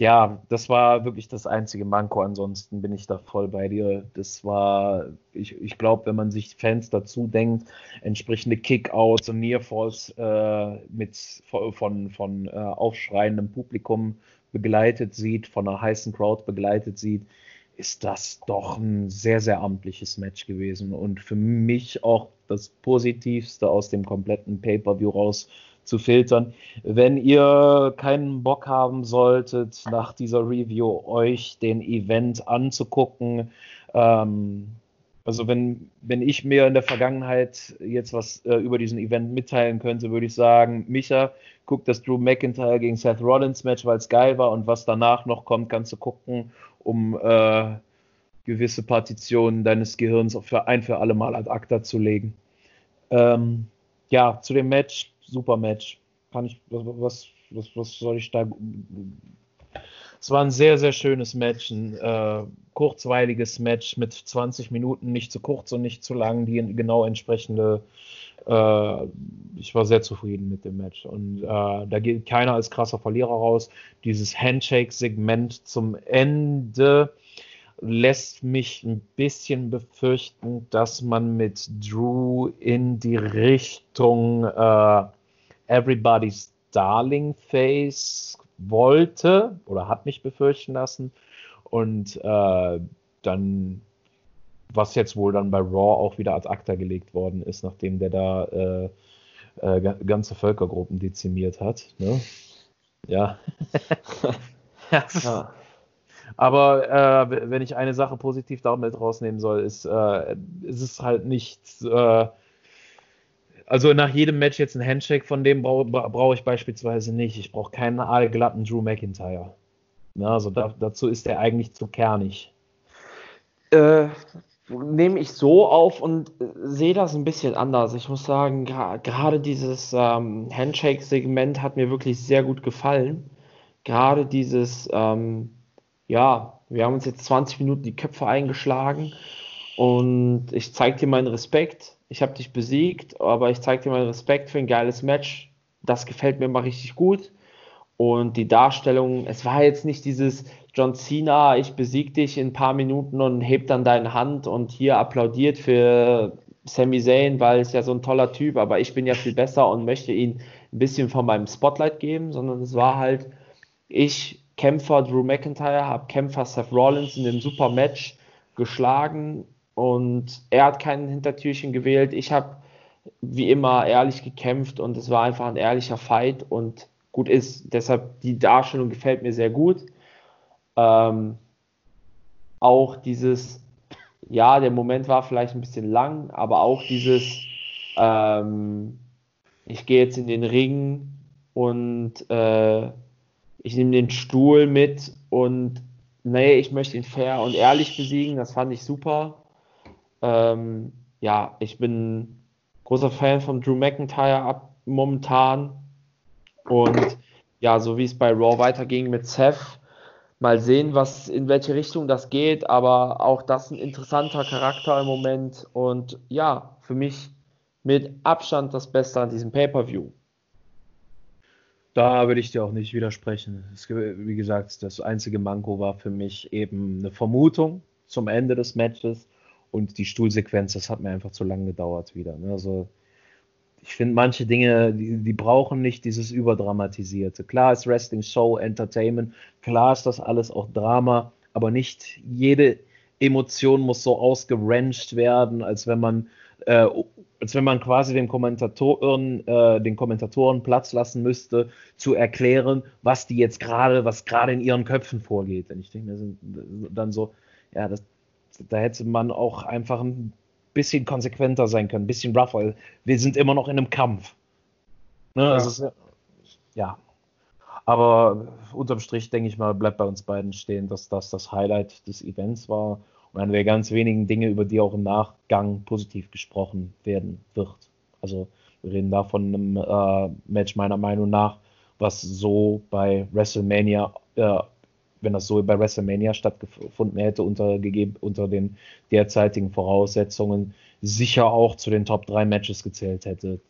ja, das war wirklich das einzige Manko. Ansonsten bin ich da voll bei dir. Das war, ich, ich glaube, wenn man sich Fans dazu denkt, entsprechende Kickouts und Nearfalls äh, mit von, von äh, aufschreiendem Publikum begleitet sieht, von einer heißen Crowd begleitet sieht, ist das doch ein sehr, sehr amtliches Match gewesen und für mich auch das Positivste aus dem kompletten Pay-per-view raus zu filtern. Wenn ihr keinen Bock haben solltet, nach dieser Review euch den Event anzugucken, ähm, also wenn, wenn ich mir in der Vergangenheit jetzt was äh, über diesen Event mitteilen könnte, würde ich sagen, Micha, guck das Drew McIntyre gegen Seth Rollins Match, weil es geil war und was danach noch kommt, kannst du gucken um äh, gewisse Partitionen deines Gehirns für ein für alle Mal ad acta zu legen. Ähm, ja, zu dem Match, super Match. Kann ich, was, was, was soll ich da? Es war ein sehr, sehr schönes Match, ein äh, kurzweiliges Match mit 20 Minuten, nicht zu kurz und nicht zu lang, die genau entsprechende. Äh, ich war sehr zufrieden mit dem Match und äh, da geht keiner als krasser Verlierer raus. Dieses Handshake-Segment zum Ende lässt mich ein bisschen befürchten, dass man mit Drew in die Richtung äh, Everybody's Darling Face wollte oder hat mich befürchten lassen. Und äh, dann, was jetzt wohl dann bei Raw auch wieder ad acta gelegt worden ist, nachdem der da äh, äh, ganze Völkergruppen dezimiert hat. Ne? Ja. ja. Aber äh, wenn ich eine Sache positiv damit rausnehmen soll, ist, äh, ist es halt nicht. Also nach jedem Match jetzt ein Handshake von dem brauche brauch ich beispielsweise nicht. Ich brauche keinen aalglatten Drew McIntyre. Na, also da, dazu ist er eigentlich zu kernig. Äh, nehme ich so auf und äh, sehe das ein bisschen anders. Ich muss sagen, gerade dieses ähm, Handshake-Segment hat mir wirklich sehr gut gefallen. Gerade dieses ähm, ja, wir haben uns jetzt 20 Minuten die Köpfe eingeschlagen und ich zeige dir meinen Respekt. Ich habe dich besiegt, aber ich zeige dir meinen Respekt für ein geiles Match. Das gefällt mir immer richtig gut. Und die Darstellung, es war jetzt nicht dieses John Cena, ich besieg dich in ein paar Minuten und heb dann deine Hand und hier applaudiert für Sami Zayn, weil es ja so ein toller Typ, aber ich bin ja viel besser und möchte ihn ein bisschen von meinem Spotlight geben, sondern es war halt, ich Kämpfer Drew McIntyre, habe Kämpfer Seth Rollins in dem super Match geschlagen und er hat kein Hintertürchen gewählt. Ich habe wie immer ehrlich gekämpft und es war einfach ein ehrlicher Fight und gut ist. Deshalb die Darstellung gefällt mir sehr gut. Ähm, auch dieses, ja, der Moment war vielleicht ein bisschen lang, aber auch dieses, ähm, ich gehe jetzt in den Ring und äh, ich nehme den Stuhl mit und nee, ich möchte ihn fair und ehrlich besiegen, das fand ich super. Ähm, ja, ich bin großer Fan von Drew McIntyre ab momentan. Und ja, so wie es bei Raw weiterging mit Seth, mal sehen, was in welche Richtung das geht, aber auch das ein interessanter Charakter im Moment und ja, für mich mit Abstand das Beste an diesem Pay-per-View. Da würde ich dir auch nicht widersprechen. Es, wie gesagt, das einzige Manko war für mich eben eine Vermutung zum Ende des Matches und die Stuhlsequenz, das hat mir einfach zu lange gedauert wieder. Ne? Also ich finde manche Dinge, die, die, brauchen nicht dieses Überdramatisierte. Klar ist Wrestling Show, Entertainment, klar ist das alles auch Drama, aber nicht jede Emotion muss so ausgerancht werden, als wenn man, äh, als wenn man quasi den Kommentatoren, äh, den Kommentatoren Platz lassen müsste, zu erklären, was die jetzt gerade, was gerade in ihren Köpfen vorgeht. Und ich denke mir dann so, ja, das, da hätte man auch einfach ein bisschen konsequenter sein können, ein bisschen rougher. Wir sind immer noch in einem Kampf. Ne? Ja. Also, ja. Aber unterm Strich, denke ich mal, bleibt bei uns beiden stehen, dass das das Highlight des Events war und eine der ganz wenigen Dinge, über die auch im Nachgang positiv gesprochen werden wird. Also wir reden da von einem äh, Match meiner Meinung nach, was so bei WrestleMania äh, wenn das so bei WrestleMania stattgefunden hätte, unter, unter den derzeitigen Voraussetzungen, sicher auch zu den Top 3 Matches gezählt hätte.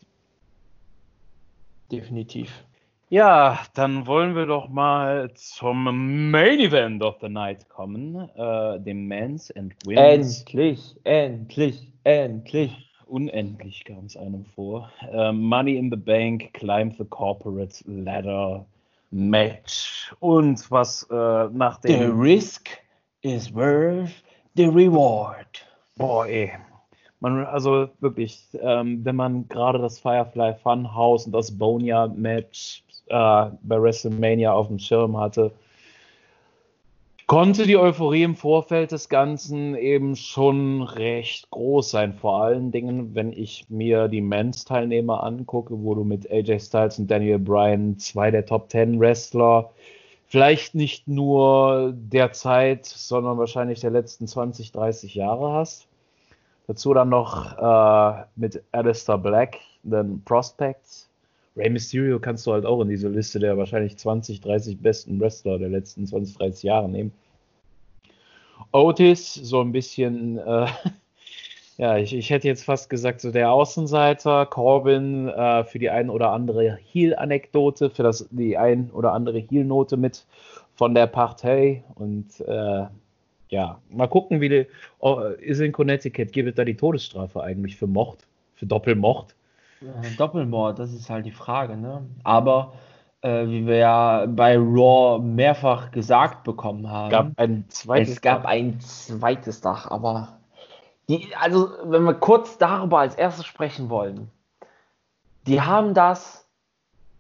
Definitiv. Ja, dann wollen wir doch mal zum Main Event of the Night kommen, äh, dem Men's and Women's. Endlich, endlich, endlich. Unendlich kam es einem vor. Uh, Money in the Bank, Climb the Corporate Ladder. Match. Und was äh, nach dem. The risk is worth the reward. Boah, ey. Man, also wirklich, ähm, wenn man gerade das Firefly Funhouse und das Boneyard Match äh, bei WrestleMania auf dem Schirm hatte, konnte die Euphorie im Vorfeld des Ganzen eben schon recht groß sein. Vor allen Dingen, wenn ich mir die Men's-Teilnehmer angucke, wo du mit AJ Styles und Daniel Bryan zwei der Top Ten Wrestler, vielleicht nicht nur der Zeit, sondern wahrscheinlich der letzten 20, 30 Jahre hast. Dazu dann noch äh, mit Alistair Black, den Prospects. Rey Mysterio kannst du halt auch in diese Liste der wahrscheinlich 20, 30 besten Wrestler der letzten 20, 30 Jahre nehmen. Otis, so ein bisschen, äh, ja, ich, ich hätte jetzt fast gesagt, so der Außenseiter, Corbin äh, für die ein oder andere Heel-Anekdote, für das, die ein oder andere Heel-Note mit von der Partei und äh, ja, mal gucken, wie die, oh, ist in Connecticut, gibt es da die Todesstrafe eigentlich für Mord, für Doppelmord? Doppelmord, das ist halt die Frage, ne? Aber äh, wie wir ja bei Raw mehrfach gesagt bekommen haben. Gab ein zweites es gab Dach. ein zweites Dach, aber die, also wenn wir kurz darüber als erstes sprechen wollen, die haben das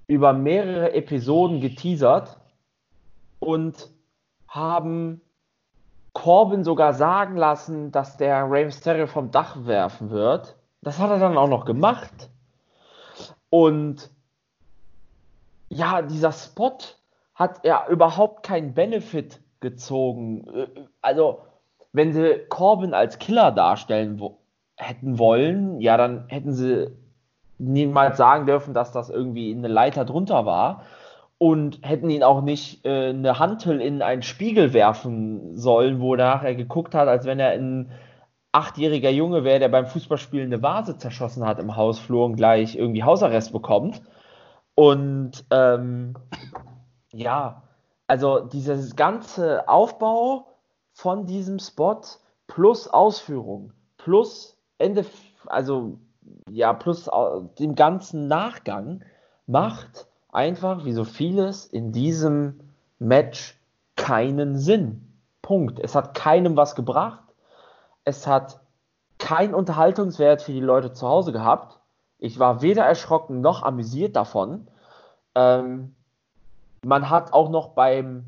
über mehrere Episoden geteasert und haben Corbin sogar sagen lassen, dass der Rey Mysterio vom Dach werfen wird. Das hat er dann auch noch gemacht. Und ja, dieser Spot hat ja überhaupt keinen Benefit gezogen. Äh, also, wenn sie Corbin als Killer darstellen wo hätten wollen, ja, dann hätten sie niemals sagen dürfen, dass das irgendwie eine Leiter drunter war und hätten ihn auch nicht äh, eine Hantel in einen Spiegel werfen sollen, wo nachher geguckt hat, als wenn er ein achtjähriger Junge wäre, der beim Fußballspielen eine Vase zerschossen hat im Hausflur und gleich irgendwie Hausarrest bekommt. Und ähm, ja, also dieses ganze Aufbau von diesem Spot plus Ausführung plus Ende, also ja, plus dem ganzen Nachgang macht einfach, wie so vieles in diesem Match keinen Sinn. Punkt. Es hat keinem was gebracht. Es hat keinen Unterhaltungswert für die Leute zu Hause gehabt. Ich war weder erschrocken noch amüsiert davon. Ähm, man hat auch noch beim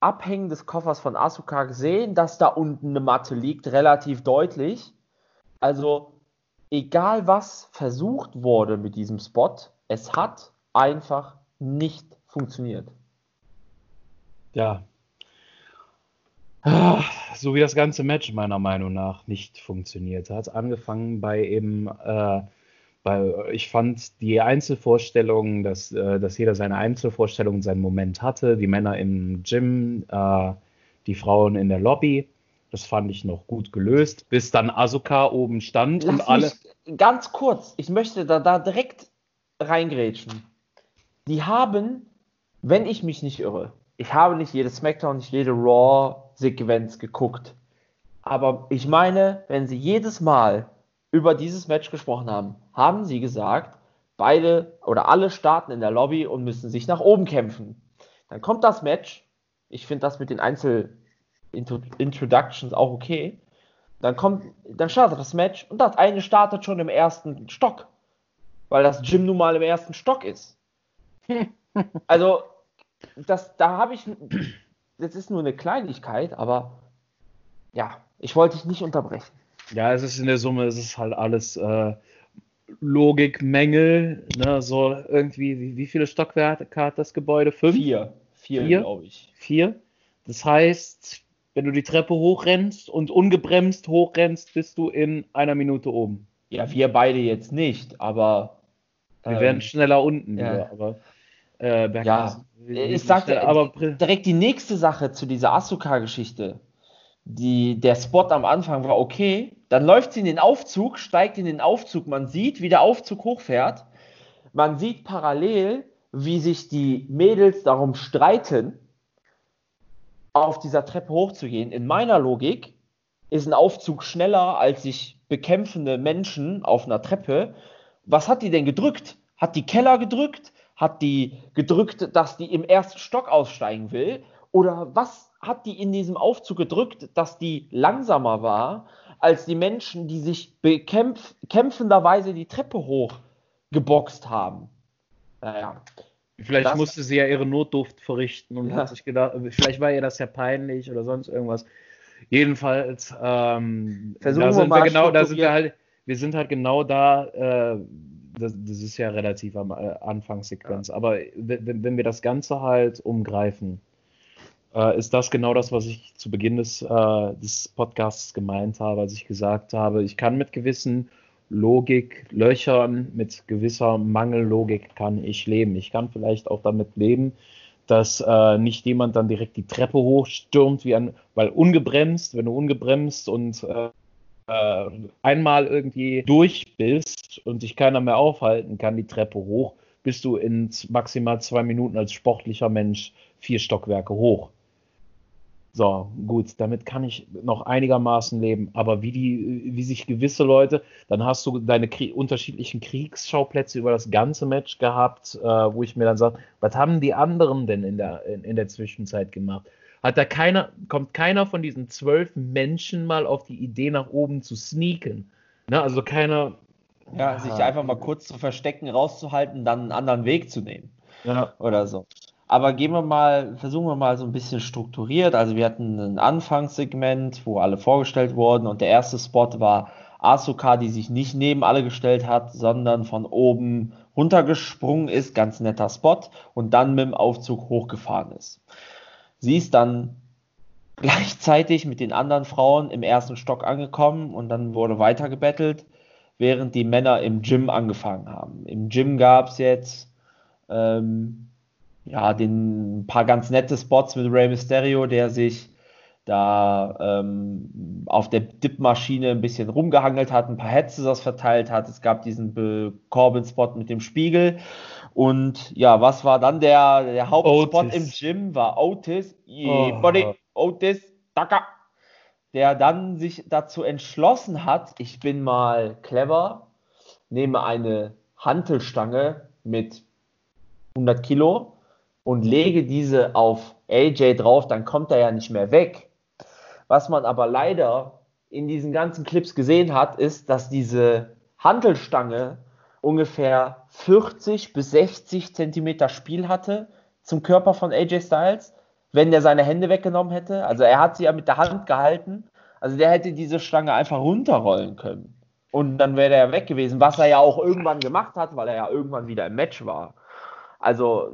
Abhängen des Koffers von Asuka gesehen, dass da unten eine Matte liegt, relativ deutlich. Also, egal was versucht wurde mit diesem Spot, es hat einfach nicht funktioniert. Ja. So wie das ganze Match meiner Meinung nach nicht funktioniert hat. Angefangen bei eben, äh, bei, ich fand die Einzelvorstellungen, dass, äh, dass jeder seine Einzelvorstellungen, seinen Moment hatte. Die Männer im Gym, äh, die Frauen in der Lobby. Das fand ich noch gut gelöst, bis dann Asuka oben stand Lass und alle. Ganz kurz, ich möchte da, da direkt reingrätschen. Die haben, wenn ich mich nicht irre, ich habe nicht jede SmackDown, nicht jede Raw-Sequenz geguckt. Aber ich meine, wenn sie jedes Mal über dieses Match gesprochen haben, haben sie gesagt, beide oder alle starten in der Lobby und müssen sich nach oben kämpfen. Dann kommt das Match. Ich finde das mit den Einzel-Introductions auch okay. Dann kommt, dann startet das Match und das eine startet schon im ersten Stock weil das Gym nun mal im ersten Stock ist. also, das, da habe ich, das ist nur eine Kleinigkeit, aber ja, ich wollte dich nicht unterbrechen. Ja, es ist in der Summe, es ist halt alles äh, Logikmängel, ne, so irgendwie, wie, wie viele Stockwerke hat das Gebäude? Fünf? Vier. Vier, Vier glaube ich. Vier. Das heißt, wenn du die Treppe hochrennst und ungebremst hochrennst, bist du in einer Minute oben. Ja, wir beide jetzt nicht, aber wir ähm, werden schneller unten, ja. Wieder, aber äh, ja, ich sagte aber direkt die nächste Sache zu dieser Asuka-Geschichte. Die, der Spot am Anfang war okay, dann läuft sie in den Aufzug, steigt in den Aufzug, man sieht, wie der Aufzug hochfährt, man sieht parallel, wie sich die Mädels darum streiten, auf dieser Treppe hochzugehen. In meiner Logik ist ein Aufzug schneller als sich bekämpfende Menschen auf einer Treppe was hat die denn gedrückt? Hat die Keller gedrückt? Hat die gedrückt, dass die im ersten Stock aussteigen will? Oder was hat die in diesem Aufzug gedrückt, dass die langsamer war als die Menschen, die sich kämpfenderweise die Treppe hoch geboxt haben? Naja. Vielleicht das, musste sie ja ihre Notduft verrichten und ja. hat sich gedacht, vielleicht war ihr das ja peinlich oder sonst irgendwas. Jedenfalls, ähm, Versuchen da sind wir, wir genau, da sind wir halt, wir sind halt genau da, äh, das, das, ist ja relativ am äh, Anfangssequenz, ja. aber wenn, wenn, wir das Ganze halt umgreifen, äh, ist das genau das, was ich zu Beginn des, äh, des Podcasts gemeint habe, als ich gesagt habe, ich kann mit gewissen Logiklöchern, mit gewisser Mangellogik kann ich leben. Ich kann vielleicht auch damit leben, dass äh, nicht jemand dann direkt die Treppe hochstürmt, wie ein, weil ungebremst, wenn du ungebremst und äh, äh, einmal irgendwie durch bist und dich keiner mehr aufhalten kann, die Treppe hoch, bist du in maximal zwei Minuten als sportlicher Mensch vier Stockwerke hoch. So, gut, damit kann ich noch einigermaßen leben. Aber wie die, wie sich gewisse Leute, dann hast du deine Krie unterschiedlichen Kriegsschauplätze über das ganze Match gehabt, äh, wo ich mir dann sage, was haben die anderen denn in der, in, in der Zwischenzeit gemacht? Hat da keiner, kommt keiner von diesen zwölf Menschen mal auf die Idee, nach oben zu sneaken. Ne? Also keiner. Ja, sich einfach mal kurz zu verstecken, rauszuhalten, dann einen anderen Weg zu nehmen. Ja. Oder so. Aber gehen wir mal, versuchen wir mal so ein bisschen strukturiert. Also wir hatten ein Anfangssegment, wo alle vorgestellt wurden und der erste Spot war Asuka, die sich nicht neben alle gestellt hat, sondern von oben runtergesprungen ist, ganz netter Spot und dann mit dem Aufzug hochgefahren ist. Sie ist dann gleichzeitig mit den anderen Frauen im ersten Stock angekommen und dann wurde weiter gebettelt, während die Männer im Gym angefangen haben. Im Gym gab es jetzt ähm, ja, den, ein paar ganz nette Spots mit Rey Mysterio, der sich da ähm, auf der Dip-Maschine ein bisschen rumgehangelt hat, ein paar Headsets verteilt hat. Es gab diesen Corbin-Spot mit dem Spiegel Und ja, was war dann der, der Hauptspot im Gym? War Otis. Oh. Body, Otis, Daka. Der dann sich dazu entschlossen hat, ich bin mal clever, nehme eine Hantelstange mit 100 Kilo und lege diese auf AJ drauf, dann kommt er ja nicht mehr weg. Was man aber leider in diesen ganzen Clips gesehen hat, ist, dass diese Hantelstange ungefähr 40 bis 60 Zentimeter Spiel hatte zum Körper von AJ Styles, wenn der seine Hände weggenommen hätte. Also er hat sie ja mit der Hand gehalten. Also der hätte diese Stange einfach runterrollen können. Und dann wäre er weg gewesen, was er ja auch irgendwann gemacht hat, weil er ja irgendwann wieder im Match war. Also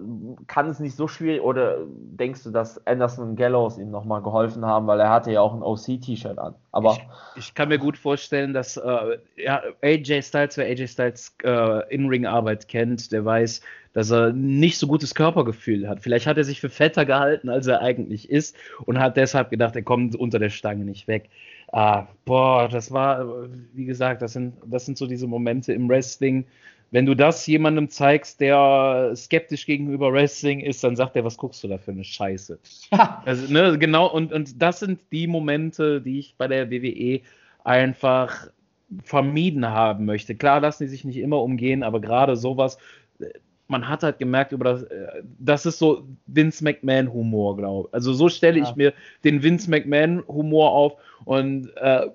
kann es nicht so schwierig oder denkst du, dass Anderson und Gallows ihm nochmal geholfen haben, weil er hatte ja auch ein OC-T-Shirt an. Aber ich, ich, kann mir gut vorstellen, dass äh, ja, AJ Styles, wer AJ Styles äh, In-Ring-Arbeit kennt, der weiß, dass er nicht so gutes Körpergefühl hat. Vielleicht hat er sich für fetter gehalten, als er eigentlich ist und hat deshalb gedacht, er kommt unter der Stange nicht weg. Ah, boah, das war, wie gesagt, das sind, das sind so diese Momente im Wrestling, wenn du das jemandem zeigst, der skeptisch gegenüber Wrestling ist, dann sagt er, was guckst du da für eine Scheiße? Also, ne, genau, und, und das sind die Momente, die ich bei der WWE einfach vermieden haben möchte. Klar lassen die sich nicht immer umgehen, aber gerade sowas, man hat halt gemerkt, über das, das ist so Vince McMahon-Humor, glaube ich. Also so stelle ja. ich mir den Vince McMahon-Humor auf und äh,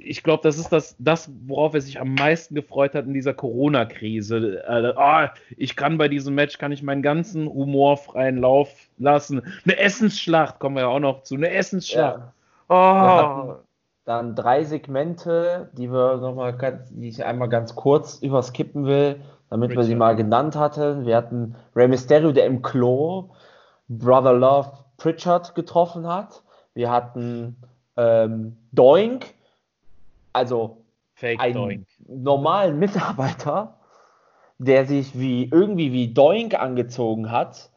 ich glaube, das ist das, das, worauf er sich am meisten gefreut hat in dieser Corona-Krise. Äh, oh, ich kann bei diesem Match, kann ich meinen ganzen humorfreien Lauf lassen. Eine Essensschlacht, kommen wir ja auch noch zu, eine Essensschlacht. Ja. Oh. Dann drei Segmente, die wir noch mal ganz, die ich einmal ganz kurz überskippen will, damit Richard. wir sie mal genannt hatten. Wir hatten Rey Mysterio, der im Klo Brother Love Pritchard getroffen hat. Wir hatten ähm, Doink, also Fake einen Doink. normalen Mitarbeiter, der sich wie irgendwie wie Doink angezogen hat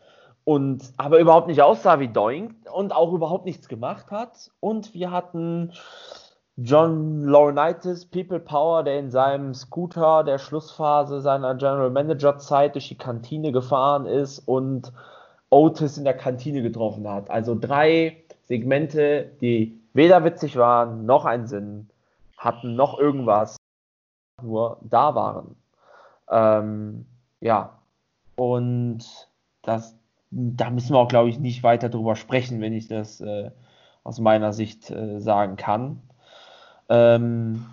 und aber überhaupt nicht aussah wie Doink und auch überhaupt nichts gemacht hat. Und wir hatten John Laurinaitis, People Power, der in seinem Scooter der Schlussphase seiner General Manager Zeit durch die Kantine gefahren ist und Otis in der Kantine getroffen hat. Also drei Segmente, die weder witzig waren, noch einen Sinn hatten noch irgendwas, nur da waren. Ähm, ja, und das, da müssen wir auch, glaube ich, nicht weiter drüber sprechen, wenn ich das äh, aus meiner Sicht äh, sagen kann. Ähm,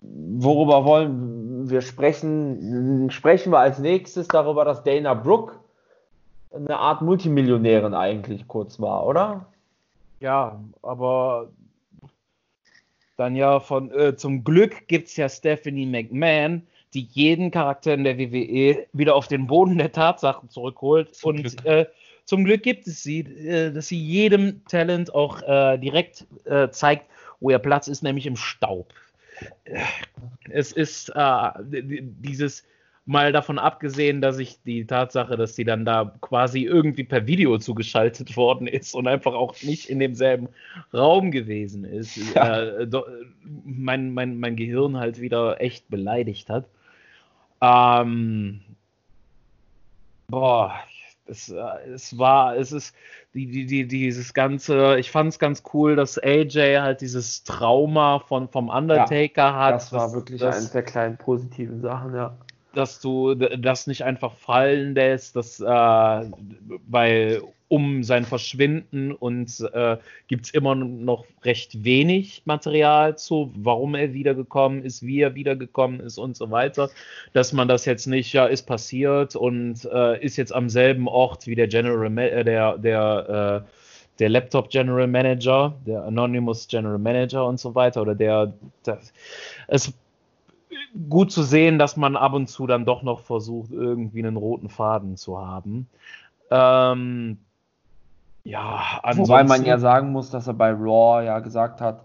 worüber wollen wir sprechen? Sprechen wir als nächstes darüber, dass Dana Brooke eine Art Multimillionärin eigentlich kurz war, oder? Ja, aber dann ja von äh, zum Glück gibt es ja Stephanie McMahon, die jeden Charakter in der WWE wieder auf den Boden der Tatsachen zurückholt. Zum und Glück. Äh, zum Glück gibt es sie, äh, dass sie jedem Talent auch äh, direkt äh, zeigt, wo ihr Platz ist, nämlich im Staub. Es ist äh, dieses mal davon abgesehen, dass ich die Tatsache, dass sie dann da quasi irgendwie per Video zugeschaltet worden ist und einfach auch nicht in demselben Raum gewesen ist, ja. äh, do, mein, mein, mein Gehirn halt wieder echt beleidigt hat. Ähm, boah, es, äh, es war, es ist die, die, die, dieses ganze, ich fand es ganz cool, dass AJ halt dieses Trauma von, vom Undertaker ja, hat. Das war wirklich das, eines der kleinen positiven Sachen, ja dass du das nicht einfach fallen lässt, dass, äh, weil um sein Verschwinden und äh, gibt es immer noch recht wenig Material zu, warum er wiedergekommen ist, wie er wiedergekommen ist und so weiter, dass man das jetzt nicht, ja, ist passiert und äh, ist jetzt am selben Ort wie der General, äh, der, der, äh, der Laptop General Manager, der Anonymous General Manager und so weiter oder der, das, es gut zu sehen, dass man ab und zu dann doch noch versucht, irgendwie einen roten Faden zu haben. Ähm, ja, ansonsten, Wobei man ja sagen muss, dass er bei Raw ja gesagt hat,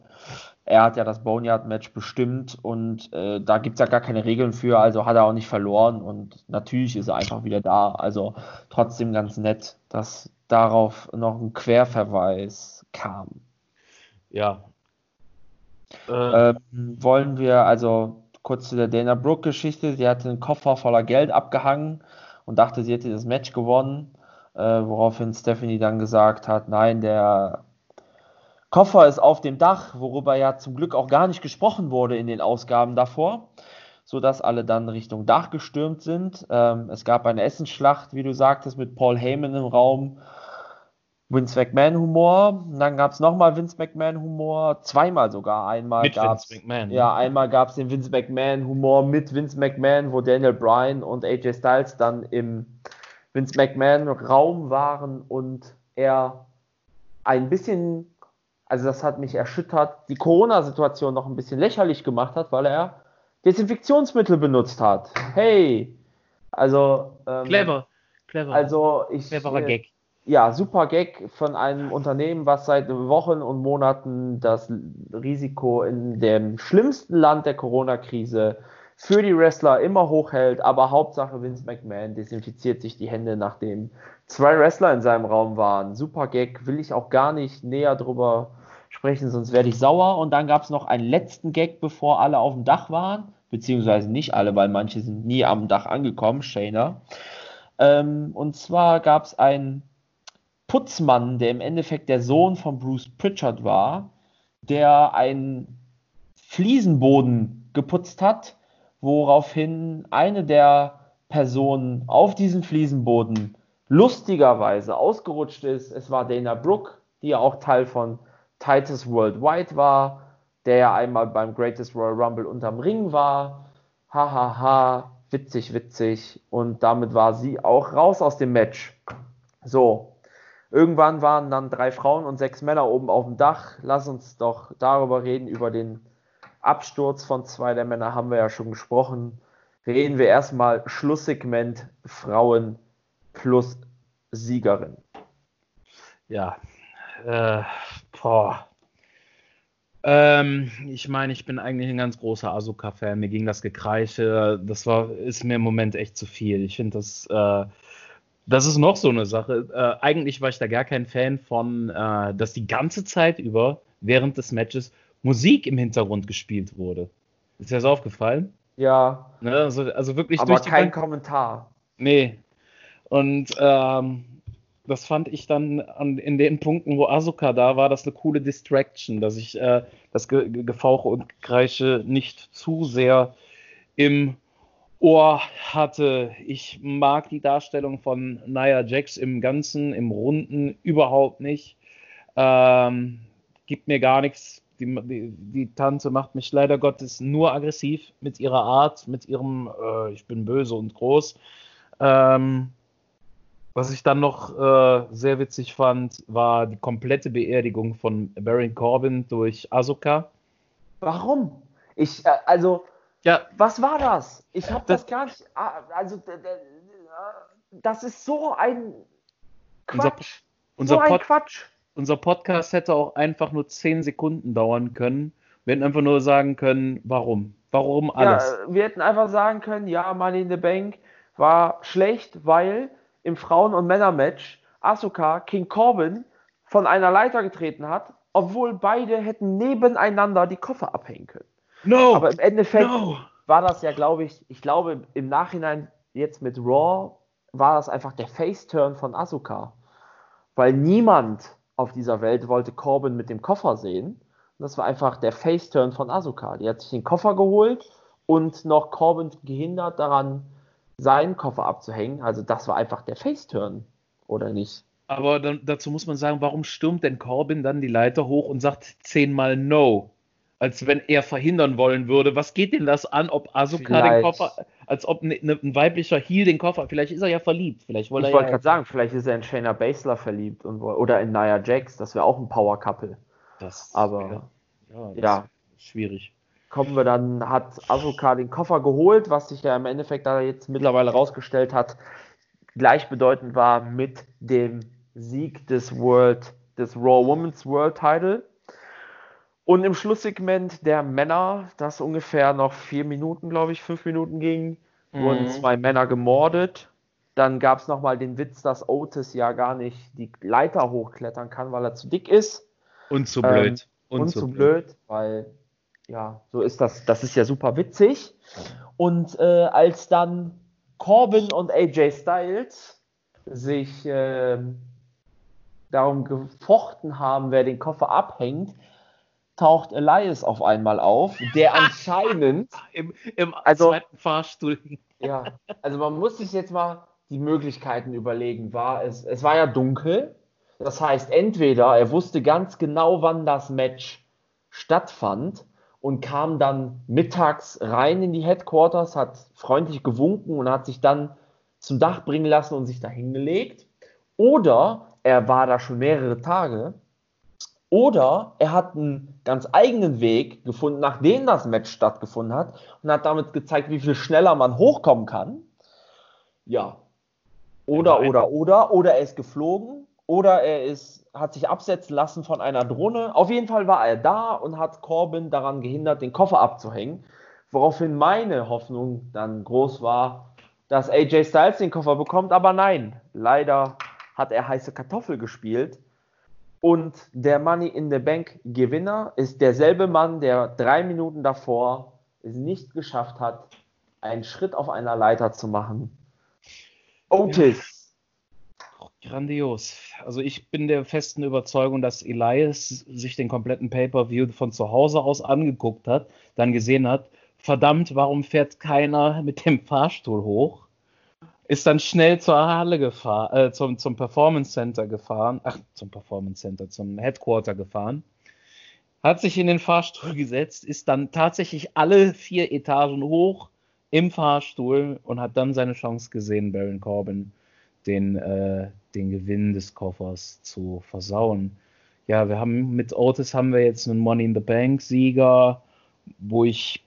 er hat ja das Boneyard-Match bestimmt und äh, da gibt es ja gar keine Regeln für, also hat er auch nicht verloren und natürlich ist er einfach wieder da. Also trotzdem ganz nett, dass darauf noch ein Querverweis kam. Ja. Äh, ähm, wollen wir, also kurz zu der Dana Brooke-Geschichte. Sie hatte einen Koffer voller Geld abgehangen und dachte, sie hätte das Match gewonnen, äh, woraufhin Stephanie dann gesagt hat, nein, der Koffer ist auf dem Dach, worüber ja zum Glück auch gar nicht gesprochen wurde in den Ausgaben davor, sodass alle dann Richtung Dach gestürmt sind. Ähm, es gab eine Essensschlacht, wie du sagtest, mit Paul Heyman im Raum Vince McMahon-Humor. Dann gab es nochmal Vince McMahon-Humor. Zweimal sogar. Einmal mit gab's, Vince McMahon. Ja, einmal gab es den Vince McMahon-Humor mit Vince McMahon, wo Daniel Bryan und AJ Styles dann im Vince McMahon-Raum waren und er ein bisschen, also das hat mich erschüttert, die Corona-Situation noch ein bisschen lächerlich gemacht hat, weil er Desinfektionsmittel benutzt hat. Hey! Also. Ähm, clever, clever. Also ich. Cleverer Gag ja, super Gag von einem Unternehmen, was seit Wochen und Monaten das Risiko in dem schlimmsten Land der Corona-Krise für die Wrestler immer hochhält, aber Hauptsache Vince McMahon desinfiziert sich die Hände, nachdem zwei Wrestler in seinem Raum waren. Super Gag, will ich auch gar nicht näher drüber sprechen, sonst werde ich sauer. Und dann gab es noch einen letzten Gag, bevor alle auf dem Dach waren, beziehungsweise nicht alle, weil manche sind nie am Dach angekommen, Shayna. Ähm, und zwar gab es ein Putzmann, der im Endeffekt der Sohn von Bruce Pritchard war, der einen Fliesenboden geputzt hat, woraufhin eine der Personen auf diesem Fliesenboden lustigerweise ausgerutscht ist. Es war Dana Brooke, die ja auch Teil von Titus Worldwide war, der ja einmal beim Greatest Royal Rumble unterm Ring war. Hahaha, ha, ha, witzig, witzig. Und damit war sie auch raus aus dem Match. So, Irgendwann waren dann drei Frauen und sechs Männer oben auf dem Dach. Lass uns doch darüber reden, über den Absturz von zwei der Männer haben wir ja schon gesprochen. Reden wir erstmal Schlusssegment Frauen plus Siegerin. Ja, äh, boah. Ähm, ich meine, ich bin eigentlich ein ganz großer Asuka-Fan. Mir ging das Gekreiche, das war, ist mir im Moment echt zu viel. Ich finde das äh, das ist noch so eine Sache. Äh, eigentlich war ich da gar kein Fan von, äh, dass die ganze Zeit über, während des Matches, Musik im Hintergrund gespielt wurde. Ist dir das aufgefallen? Ja. Ne, also, also wirklich Aber kein Bank Kommentar. Nee. Und ähm, das fand ich dann an, in den Punkten, wo Asuka da war, das eine coole Distraction, dass ich äh, das Ge Gefauche und Kreische nicht zu sehr im Ohr hatte. Ich mag die Darstellung von Nia Jax im Ganzen, im Runden überhaupt nicht. Ähm, gibt mir gar nichts. Die, die, die, Tante macht mich leider Gottes nur aggressiv mit ihrer Art, mit ihrem äh, Ich bin böse und groß. Ähm, was ich dann noch äh, sehr witzig fand, war die komplette Beerdigung von Baron Corbin durch Asuka. Warum? Ich, äh, also, ja. Was war das? Ich habe das, das, gar nicht. Ah, also, das ist so ein Quatsch. Unser, unser so ein Pod, Quatsch. Unser Podcast hätte auch einfach nur 10 Sekunden dauern können. Wir hätten einfach nur sagen können, warum. Warum alles? Ja, wir hätten einfach sagen können, ja, Money in the Bank war schlecht, weil im Frauen- und Männermatch Asuka King Corbin von einer Leiter getreten hat, obwohl beide hätten nebeneinander die Koffer abhängen können. No! Aber im Endeffekt no. war das ja, glaube ich, ich glaube im Nachhinein jetzt mit Raw war das einfach der Face-Turn von Asuka. Weil niemand auf dieser Welt wollte Corbin mit dem Koffer sehen. Das war einfach der Face-Turn von Asuka. Die hat sich den Koffer geholt und noch Corbin gehindert daran, seinen Koffer abzuhängen. Also das war einfach der Face-Turn, oder nicht? Aber dann, dazu muss man sagen, warum stürmt denn Corbin dann die Leiter hoch und sagt zehnmal No? Als wenn er verhindern wollen würde. Was geht denn das an, ob Asuka vielleicht. den Koffer, als ob ne, ne, ein weiblicher Heel den Koffer, vielleicht ist er ja verliebt. Vielleicht ich wollte ja gerade sagen, vielleicht ist er in Shayna Baszler verliebt und, oder in Nia Jax, das wäre auch ein Power-Couple. Aber ja, ja schwierig. Kommen wir dann, hat Asuka den Koffer geholt, was sich ja im Endeffekt da jetzt mittlerweile rausgestellt hat, gleichbedeutend war mit dem Sieg des World, des Raw Women's World Title und im Schlusssegment der Männer, das ungefähr noch vier Minuten, glaube ich, fünf Minuten ging, mhm. wurden zwei Männer gemordet. Dann gab es nochmal den Witz, dass Otis ja gar nicht die Leiter hochklettern kann, weil er zu dick ist. Und zu blöd. Ähm, und, und, zu blöd, blöd, weil ja, so ist das. Das ist ja super witzig. Und äh, als dann Corbin und AJ Styles sich äh, darum gefochten haben, wer den Koffer abhängt, taucht Elias auf einmal auf, der anscheinend im, im also, zweiten Fahrstuhl. Ja, also man muss sich jetzt mal die Möglichkeiten überlegen. War es, es war ja dunkel, das heißt entweder er wusste ganz genau, wann das Match stattfand und kam dann mittags rein in die Headquarters, hat freundlich gewunken und hat sich dann zum Dach bringen lassen und sich da hingelegt. Oder er war da schon mehrere Tage. Oder er hat einen ganz eigenen Weg gefunden, nachdem das Match stattgefunden hat und hat damit gezeigt, wie viel schneller man hochkommen kann. Ja. Oder, oder, oder, oder er ist geflogen oder er ist, hat sich absetzen lassen von einer Drohne. Auf jeden Fall war er da und hat Corbin daran gehindert, den Koffer abzuhängen. Woraufhin meine Hoffnung dann groß war, dass AJ Styles den Koffer bekommt, aber nein, leider hat er heiße Kartoffel gespielt. Und der Money in the Bank Gewinner ist derselbe Mann, der drei Minuten davor es nicht geschafft hat, einen Schritt auf einer Leiter zu machen. Otis. Ja. Grandios. Also ich bin der festen Überzeugung, dass Elias sich den kompletten Pay-per-View von zu Hause aus angeguckt hat, dann gesehen hat, verdammt, warum fährt keiner mit dem Fahrstuhl hoch? Ist dann schnell zur Halle gefahren, äh, zum, zum Performance Center gefahren, ach, zum Performance Center, zum Headquarter gefahren, hat sich in den Fahrstuhl gesetzt, ist dann tatsächlich alle vier Etagen hoch im Fahrstuhl und hat dann seine Chance gesehen, Baron Corbin den, äh, den Gewinn des Koffers zu versauen. Ja, wir haben mit Otis haben wir jetzt einen Money in the Bank Sieger, wo ich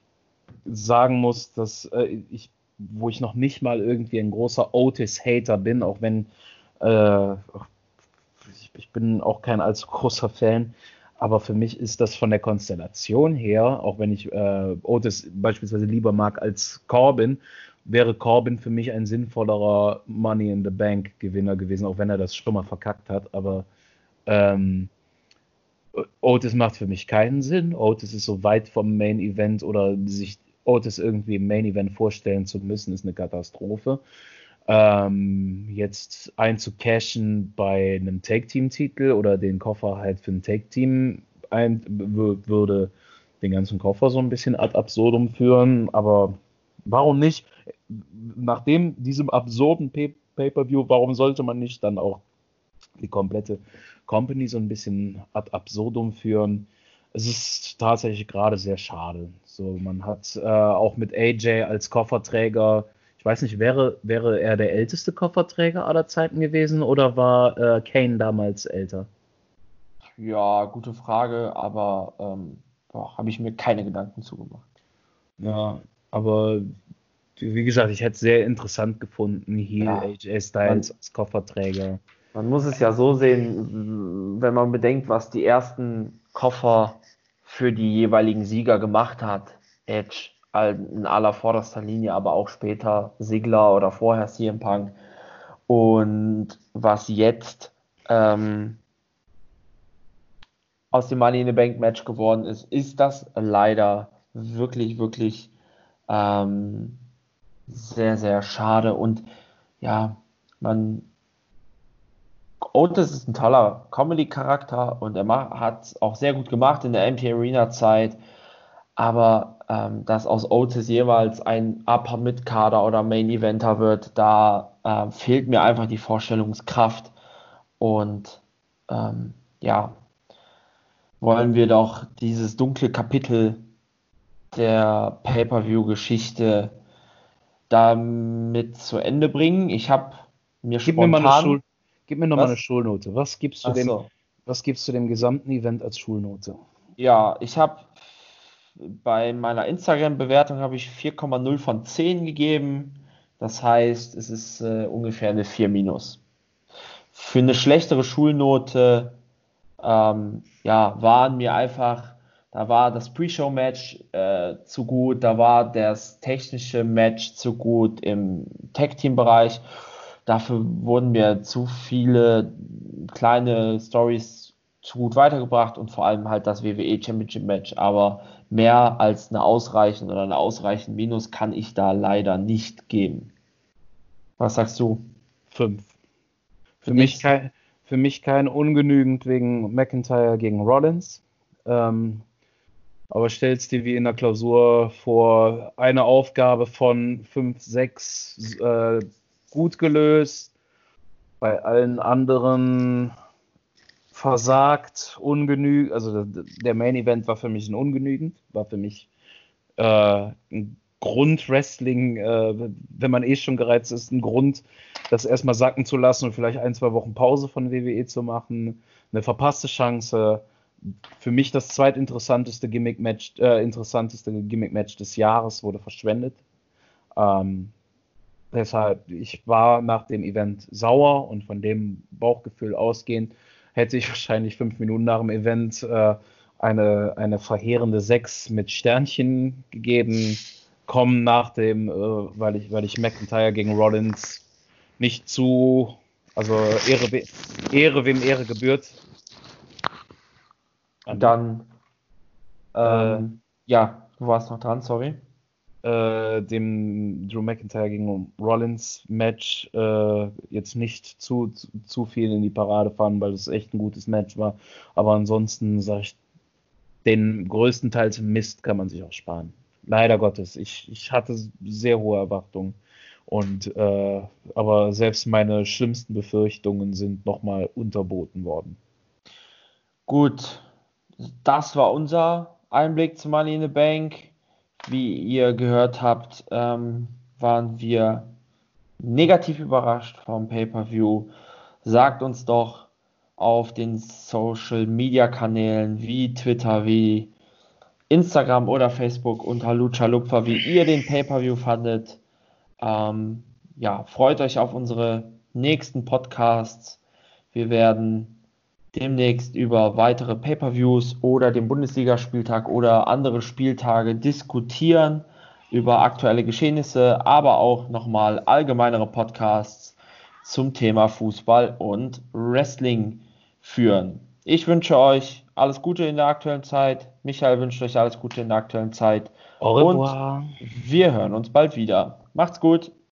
sagen muss, dass äh, ich wo ich noch nicht mal irgendwie ein großer Otis-Hater bin, auch wenn äh, ich, ich, bin auch kein allzu großer Fan. Aber für mich ist das von der Konstellation her, auch wenn ich äh, Otis beispielsweise lieber mag als Corbin, wäre Corbin für mich ein sinnvollerer Money in the Bank Gewinner gewesen, auch wenn er das schon mal verkackt hat. Aber ähm, Otis macht für mich keinen Sinn. Otis ist so weit vom Main Event oder sich Otis irgendwie im Main Event vorstellen zu müssen, ist eine Katastrophe. Ähm, jetzt einzucashen bei einem Take-Team-Titel oder den Koffer halt für ein Take-Team würde den ganzen Koffer so ein bisschen ad absurdum führen, aber warum nicht? Nachdem diesem absurden Pay-Per-View, warum sollte man nicht dann auch die komplette Company so ein bisschen ad absurdum führen? es ist tatsächlich gerade sehr schade. So, man hat äh, auch mit AJ als Kofferträger, ich weiß nicht, wäre, wäre er der älteste Kofferträger aller Zeiten gewesen oder war äh, Kane damals älter? Ja, gute Frage, aber ähm, habe ich mir keine Gedanken zugemacht. Ja, aber wie gesagt, ich hätte es sehr interessant gefunden, hier ja, AJ Styles als Kofferträger. Man muss es ja so sehen, wenn man bedenkt, was die ersten Koffer für die jeweiligen Sieger gemacht hat. Edge in aller vorderster Linie, aber auch später Sigler oder vorher CM Punk. Und was jetzt ähm, aus dem Money in the Bank Match geworden ist, ist das leider wirklich, wirklich ähm, sehr, sehr schade. Und ja, man Otis ist ein toller Comedy-Charakter und er hat es auch sehr gut gemacht in der MP Arena-Zeit. Aber ähm, dass aus Otis jeweils ein Upper Mid-Kader oder Main Eventer wird, da äh, fehlt mir einfach die Vorstellungskraft. Und ähm, ja, wollen wir doch dieses dunkle Kapitel der Pay-Per-View-Geschichte damit zu Ende bringen. Ich habe mir Gib spontan... Mir mal eine Gib mir nochmal eine Schulnote. Was gibst, du dem, so. was gibst du dem gesamten Event als Schulnote? Ja, ich habe bei meiner Instagram-Bewertung habe ich 4,0 von 10 gegeben. Das heißt, es ist äh, ungefähr eine 4 minus. Für eine schlechtere Schulnote ähm, ja, waren mir einfach, da war das Pre-Show-Match äh, zu gut, da war das technische Match zu gut im Tag-Team-Bereich Dafür wurden mir zu viele kleine Stories zu gut weitergebracht und vor allem halt das WWE Championship Match. Aber mehr als eine ausreichend oder eine ausreichend Minus kann ich da leider nicht geben. Was sagst du? Fünf. Für, mich kein, für mich kein ungenügend wegen McIntyre gegen Rollins. Ähm, aber stellst dir wie in der Klausur vor, eine Aufgabe von 5, 6 äh, gut gelöst, bei allen anderen versagt, ungenügend. Also der Main Event war für mich ein ungenügend, war für mich äh, ein Grundwrestling, äh, wenn man eh schon gereizt ist, ein Grund, das erstmal sacken zu lassen und vielleicht ein, zwei Wochen Pause von WWE zu machen. Eine verpasste Chance für mich das zweitinteressanteste Gimmick-Match, äh, interessanteste Gimmick-Match des Jahres wurde verschwendet. Ähm, deshalb, ich war nach dem Event sauer und von dem Bauchgefühl ausgehend hätte ich wahrscheinlich fünf Minuten nach dem Event äh, eine, eine verheerende Sechs mit Sternchen gegeben. Kommen nach dem, äh, weil ich, weil ich McIntyre gegen Rollins nicht zu, also Ehre, Ehre wem Ehre gebührt, dann, ähm, äh, ja, du warst noch dran, sorry. Äh, dem Drew McIntyre gegen Rollins Match äh, jetzt nicht zu, zu, zu, viel in die Parade fahren, weil es echt ein gutes Match war. Aber ansonsten sage ich, den größten Teil Mist kann man sich auch sparen. Leider Gottes. Ich, ich hatte sehr hohe Erwartungen. Und äh, aber selbst meine schlimmsten Befürchtungen sind nochmal unterboten worden. Gut, das war unser Einblick zu Money in the Bank. Wie ihr gehört habt, ähm, waren wir negativ überrascht vom Pay-per-View. Sagt uns doch auf den Social Media Kanälen wie Twitter, wie Instagram oder Facebook unter Lucha Lupfer, wie ihr den Pay-per-View fandet. Ähm, ja, freut euch auf unsere nächsten Podcasts. Wir werden demnächst über weitere Pay-per-Views oder den Bundesligaspieltag oder andere Spieltage diskutieren, über aktuelle Geschehnisse, aber auch nochmal allgemeinere Podcasts zum Thema Fußball und Wrestling führen. Ich wünsche euch alles Gute in der aktuellen Zeit. Michael wünscht euch alles Gute in der aktuellen Zeit. Au revoir. Und wir hören uns bald wieder. Macht's gut.